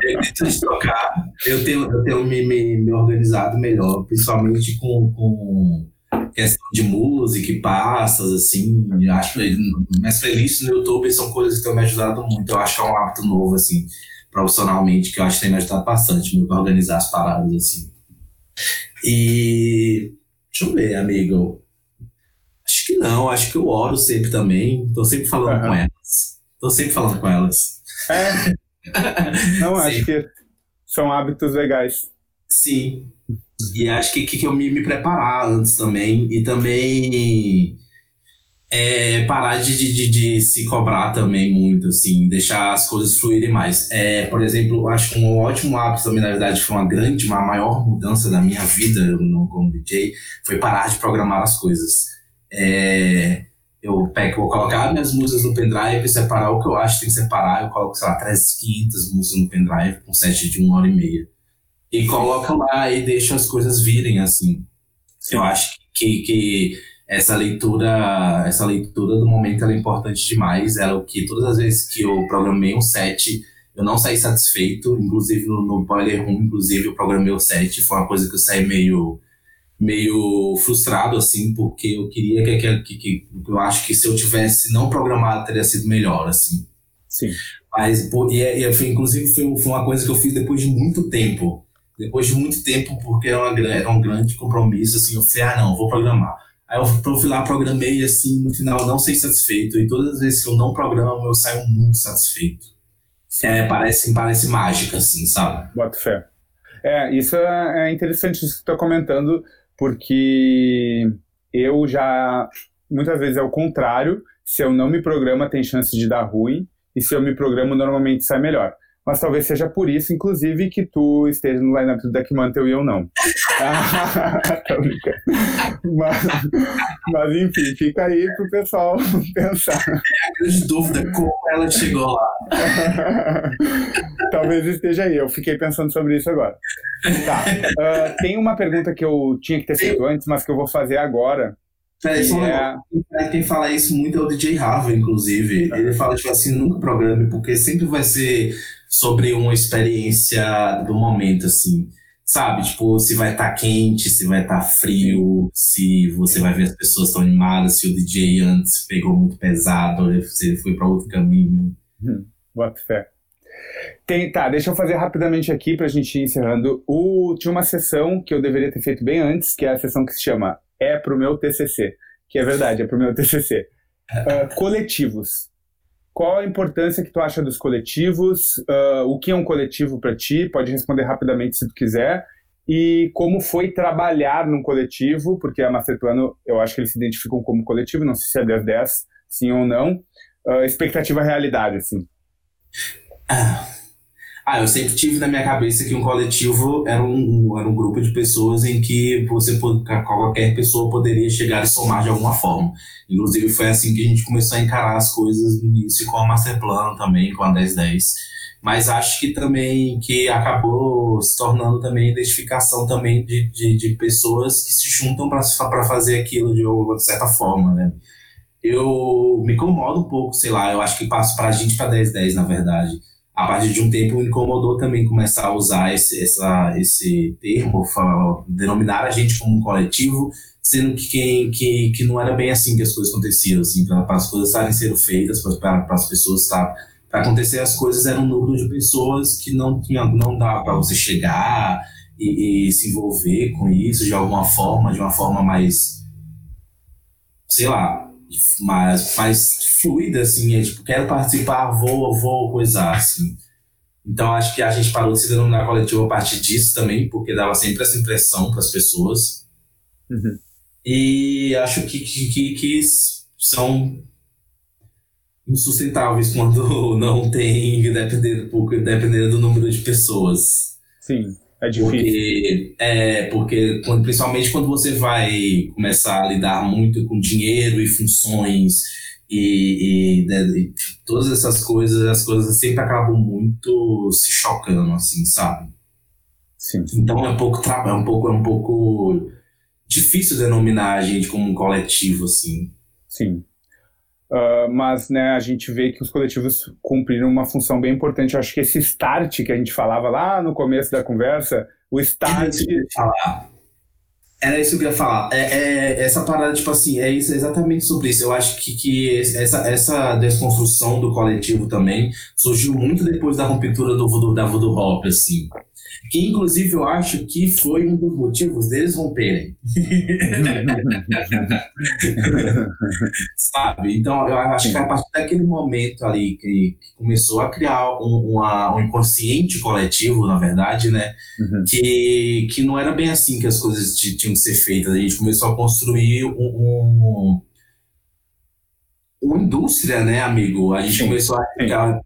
Eu grito antes de tocar. Eu tenho, eu tenho me, me, me organizado melhor, principalmente com, com questão de música e pastas, assim. Acho minhas playlists no YouTube são coisas que têm me ajudado muito. Eu acho que é um hábito novo, assim, profissionalmente, que eu acho que tem me ajudado bastante, me organizar as paradas, assim. E. Deixa eu ver, amigo. Acho que não, acho que eu oro sempre também. Tô sempre falando uhum. com elas. Tô sempre falando com elas. É. (laughs) Não, acho que são hábitos legais. Sim. E acho que, que, que eu me, me preparar antes também. E também é parar de, de, de, se cobrar também muito, assim, deixar as coisas fluírem mais. É, por exemplo, acho que um ótimo hábito também, na verdade, foi uma grande, uma maior mudança da minha vida no, como DJ, foi parar de programar as coisas. É, eu pego, vou colocar minhas músicas no pendrive, separar o que eu acho que tem que separar, eu coloco, sei lá, 300, 500 músicas no pendrive com set de uma hora e meia. E coloco lá e deixo as coisas virem, assim. Eu acho que, que essa leitura, essa leitura do momento é importante demais. Ela é o que todas as vezes que eu programei um set, eu não saí satisfeito, inclusive no, no Boiler Room, inclusive eu programei o set, foi uma coisa que eu saí meio meio frustrado assim, porque eu queria que, que, que, que eu acho que se eu tivesse não programado teria sido melhor assim. Sim. Mas pô, e, e inclusive foi, foi uma coisa que eu fiz depois de muito tempo. Depois de muito tempo, porque era, uma, era um grande compromisso, assim, eu falei, ah, não, vou programar. Aí eu fui lá, programei assim, no final não sei satisfeito. E todas as vezes que eu não programo, eu saio muito satisfeito. É, parece, parece mágica, assim, sabe? Bota fé. É, isso é, é interessante isso que tu tá comentando, porque eu já, muitas vezes é o contrário, se eu não me programa tem chance de dar ruim, e se eu me programo normalmente sai melhor mas talvez seja por isso, inclusive, que tu esteja no lineup do Deck Mantle e eu não. (laughs) (laughs) mas, mas, enfim, fica aí pro pessoal (laughs) pensar. É a grande dúvida, como ela chegou lá. talvez esteja aí, eu fiquei pensando sobre isso agora. Tá. Uh, tem uma pergunta que eu tinha que ter feito antes, mas que eu vou fazer agora. Peraí, é... quem fala isso muito é o DJ Harvey, inclusive. Ele fala, tipo assim, nunca programe, porque sempre vai ser sobre uma experiência do momento, assim. Sabe, tipo, se vai estar tá quente, se vai estar tá frio, se você vai ver as pessoas tão animadas, se o DJ antes pegou muito pesado, se ele foi para outro caminho. Hum, bota fé. Tem, tá, deixa eu fazer rapidamente aqui pra gente ir encerrando. O, tinha uma sessão que eu deveria ter feito bem antes, que é a sessão que se chama É pro meu TCC. Que é verdade, é pro meu TCC. Uh, ah, coletivos. Qual a importância que tu acha dos coletivos? Uh, o que é um coletivo para ti? Pode responder rapidamente se tu quiser. E como foi trabalhar num coletivo? Porque a Masterplano, eu acho que eles se identificam como coletivo, não sei se é 10 10, sim ou não. Uh, expectativa realidade, assim. Ah, ah, eu sempre tive na minha cabeça que um coletivo era um, era um grupo de pessoas em que você qualquer pessoa poderia chegar e somar de alguma forma. Inclusive foi assim que a gente começou a encarar as coisas no início com a Masterplan também, com a 1010. Mas acho que também que acabou se tornando também identificação também de, de, de pessoas que se juntam para fazer aquilo de, de certa forma, né? Eu me incomodo um pouco, sei lá, eu acho que passo para a gente para 1010, na verdade a partir de um tempo me incomodou também começar a usar esse, essa, esse termo, denominar a gente como um coletivo, sendo que, quem, que, que não era bem assim que as coisas aconteciam, assim, para as coisas estarem sendo feitas, para as pessoas estar para acontecer as coisas era um número de pessoas que não tinha, não dava para você chegar e, e, se envolver com isso de alguma forma, de uma forma mais, sei lá, mais, mais fluida, assim, é, tipo, quero participar, vou, vou coisar, assim. Então acho que a gente parou de se denominar coletivo a partir disso também, porque dava sempre essa impressão para as pessoas. Uhum. E acho que, que, que são insustentáveis quando (laughs) não tem, dependendo, dependendo do número de pessoas. Sim, é difícil. Porque, é, porque quando, principalmente quando você vai começar a lidar muito com dinheiro e funções e, e, né, e todas essas coisas, as coisas sempre acabam muito se chocando, assim, sabe? Sim. Então é um pouco, é um pouco, é um pouco difícil denominar a gente como um coletivo, assim. Sim. Uh, mas né, a gente vê que os coletivos cumpriram uma função bem importante. Eu acho que esse start que a gente falava lá no começo da conversa, o start. Era isso que eu ia falar. É, é, essa parada, tipo assim, é isso, é exatamente sobre isso. Eu acho que, que essa, essa desconstrução do coletivo também surgiu muito depois da ruptura do, do, da Voodoo Hop, assim que inclusive eu acho que foi um dos motivos deles romperem. Sabe? Então eu acho que a partir daquele momento ali que, que começou a criar um, uma, um inconsciente coletivo, na verdade, né? Uhum. Que, que não era bem assim que as coisas tinham que ser feitas. A gente começou a construir um, um uma indústria, né, amigo? A gente Sim. começou a, a,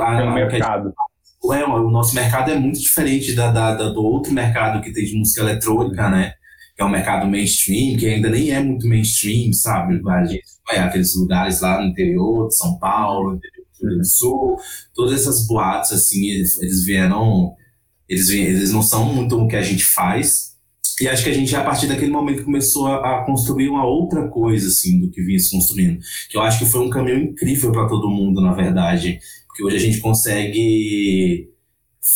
a, a, mercado é, o nosso mercado é muito diferente da, da, da, do outro mercado que tem de música eletrônica, né? Que é um mercado mainstream, que ainda nem é muito mainstream, sabe? A gente vai aqueles lugares lá no interior de São Paulo, interior do Rio Grande do Sul, todas essas boates, assim, eles, eles vieram, eles, eles não são muito o que a gente faz. E acho que a gente, a partir daquele momento, começou a, a construir uma outra coisa, assim, do que vinha se construindo. Que eu acho que foi um caminho incrível para todo mundo, na verdade porque hoje a gente consegue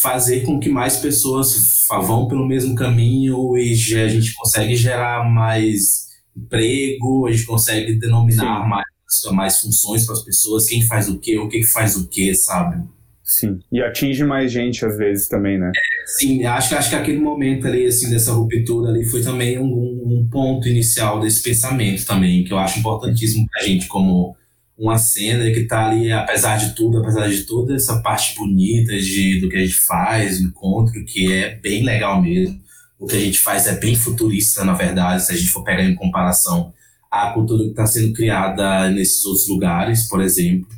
fazer com que mais pessoas vão pelo mesmo caminho e a gente consegue gerar mais emprego, a gente consegue denominar mais, mais funções para as pessoas, quem faz o quê, o que faz o quê, sabe? Sim, e atinge mais gente às vezes também, né? Sim, acho, acho que aquele momento ali, assim, dessa ruptura ali foi também um, um ponto inicial desse pensamento também, que eu acho importantíssimo para a gente como uma cena que está ali, apesar de tudo, apesar de toda essa parte bonita de, do que a gente faz, o encontro, que é bem legal mesmo. O que a gente faz é bem futurista, na verdade, se a gente for pegar em comparação à cultura que está sendo criada nesses outros lugares, por exemplo.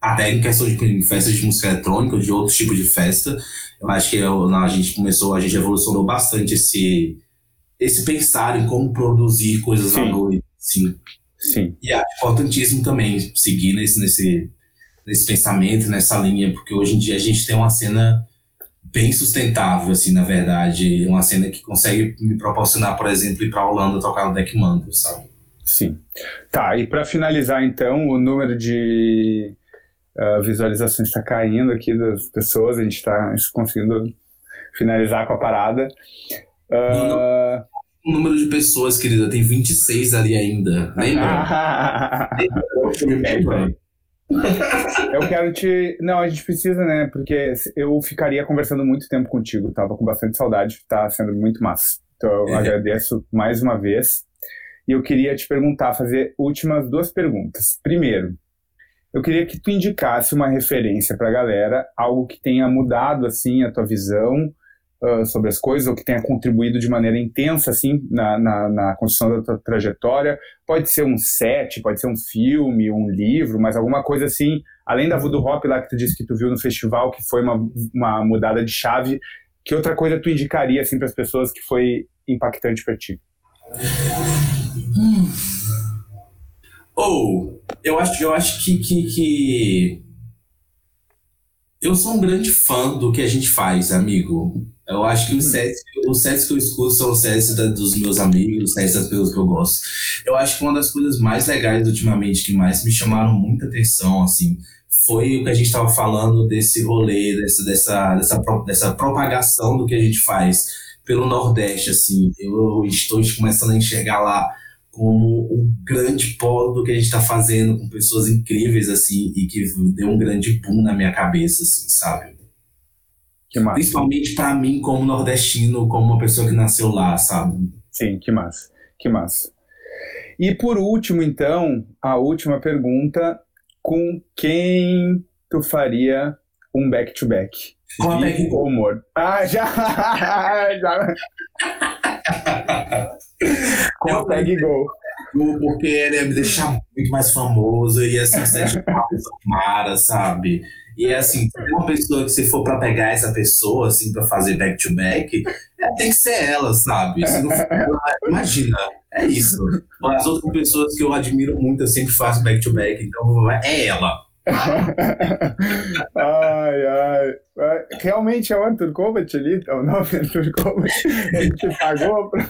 Até em questão de festas de música eletrônica, de outros tipos de festa. Eu acho que eu, a gente começou, a gente evolucionou bastante esse, esse pensar em como produzir coisas Sim. à noite. Sim. Sim. E é importantíssimo também seguir nesse, nesse, nesse pensamento, nessa linha, porque hoje em dia a gente tem uma cena bem sustentável, assim, na verdade. Uma cena que consegue me proporcionar, por exemplo, ir para a Holanda tocar no Deck Mando, sabe? Sim. Tá, e para finalizar, então, o número de uh, visualizações está caindo aqui das pessoas, a gente está conseguindo finalizar com a parada. Uh, não, não o número de pessoas, querida, tem 26 ali ainda. (laughs) Lembra? eu quero te. Não, a gente precisa, né? Porque eu ficaria conversando muito tempo contigo. Tava com bastante saudade, tá sendo muito massa. Então eu é. agradeço mais uma vez. E eu queria te perguntar, fazer últimas duas perguntas. Primeiro, eu queria que tu indicasse uma referência para a galera, algo que tenha mudado assim a tua visão sobre as coisas, ou que tenha contribuído de maneira intensa, assim, na, na, na construção da tua trajetória. Pode ser um set, pode ser um filme, um livro, mas alguma coisa assim, além da Voodoo Hop lá que tu disse que tu viu no festival, que foi uma, uma mudada de chave, que outra coisa tu indicaria, assim, para as pessoas que foi impactante para ti? Ou, oh, eu acho, eu acho que, que, que eu sou um grande fã do que a gente faz, amigo. Eu acho que os hum. sets, os sets que eu escuto são os sets da, dos meus amigos, os sets das pessoas que eu gosto. Eu acho que uma das coisas mais legais ultimamente, que mais me chamaram muita atenção, assim, foi o que a gente estava falando desse rolê, dessa, dessa, dessa, dessa propagação do que a gente faz pelo Nordeste, assim. Eu estou começando a enxergar lá como um grande polo do que a gente está fazendo com pessoas incríveis, assim, e que deu um grande boom na minha cabeça, assim, sabe? Que massa. Principalmente para mim, como nordestino, como uma pessoa que nasceu lá, sabe? Sim, que massa. Que massa. E por último, então, a última pergunta: com quem tu faria um back-to-back? Com a Peggy ou humor? Ah, já! (laughs) já. com a Peggy Go. Porque ele ia me deixar muito mais famoso, ia ser sete Mara, sabe? E é assim, uma pessoa que se for pra pegar essa pessoa, assim, pra fazer back-to-back, é, tem que ser ela, sabe? Se não for (laughs) imagina, é isso. As outras pessoas que eu admiro muito, eu sempre faço back-to-back, então é ela. (laughs) ai, ai. Realmente é o Arthur Kovac ali? É o nome Arthur Kovac? Ele te pagou pra...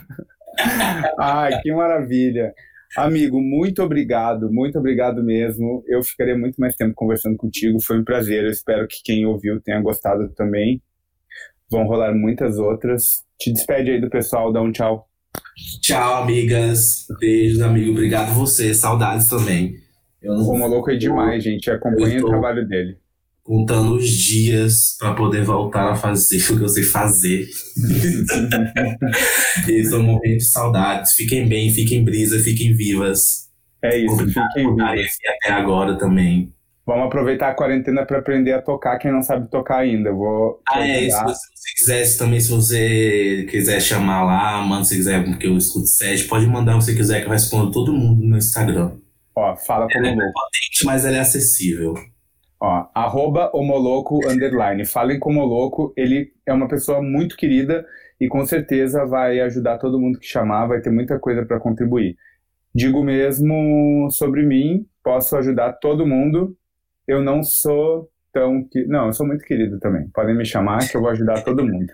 (laughs) Ai, que maravilha. Amigo, muito obrigado, muito obrigado mesmo. Eu ficaria muito mais tempo conversando contigo, foi um prazer. Eu espero que quem ouviu tenha gostado também. Vão rolar muitas outras. Te despede aí do pessoal, dá um tchau. Tchau, amigas. Beijos, amigo. Obrigado você. Saudades também. Eu não... O Moloco é demais, gente. Acompanha o trabalho dele contando os dias para poder voltar a fazer o que eu sei fazer. (laughs) e estou morrendo de saudades. Fiquem bem, fiquem brisa, fiquem vivas. É isso, Obrigado fiquem vivas. até agora também. Vamos aproveitar a quarentena para aprender a tocar quem não sabe tocar ainda. Eu vou ah, é, se você, se quiser também, se você quiser chamar lá, manda se quiser que eu escute set, pode mandar se quiser que eu respondo todo mundo no Instagram. Ó, fala como ela é potente, mas ela é acessível. Ó, arroba homoloco, underline. Falem com o Moloco, ele é uma pessoa muito querida e com certeza vai ajudar todo mundo que chamar, vai ter muita coisa para contribuir. Digo mesmo sobre mim, posso ajudar todo mundo. Eu não sou tão. Não, eu sou muito querido também. Podem me chamar que eu vou ajudar todo mundo.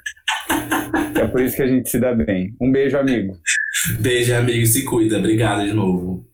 É por isso que a gente se dá bem. Um beijo, amigo. Beijo, amigo. Se cuida. Obrigado de novo.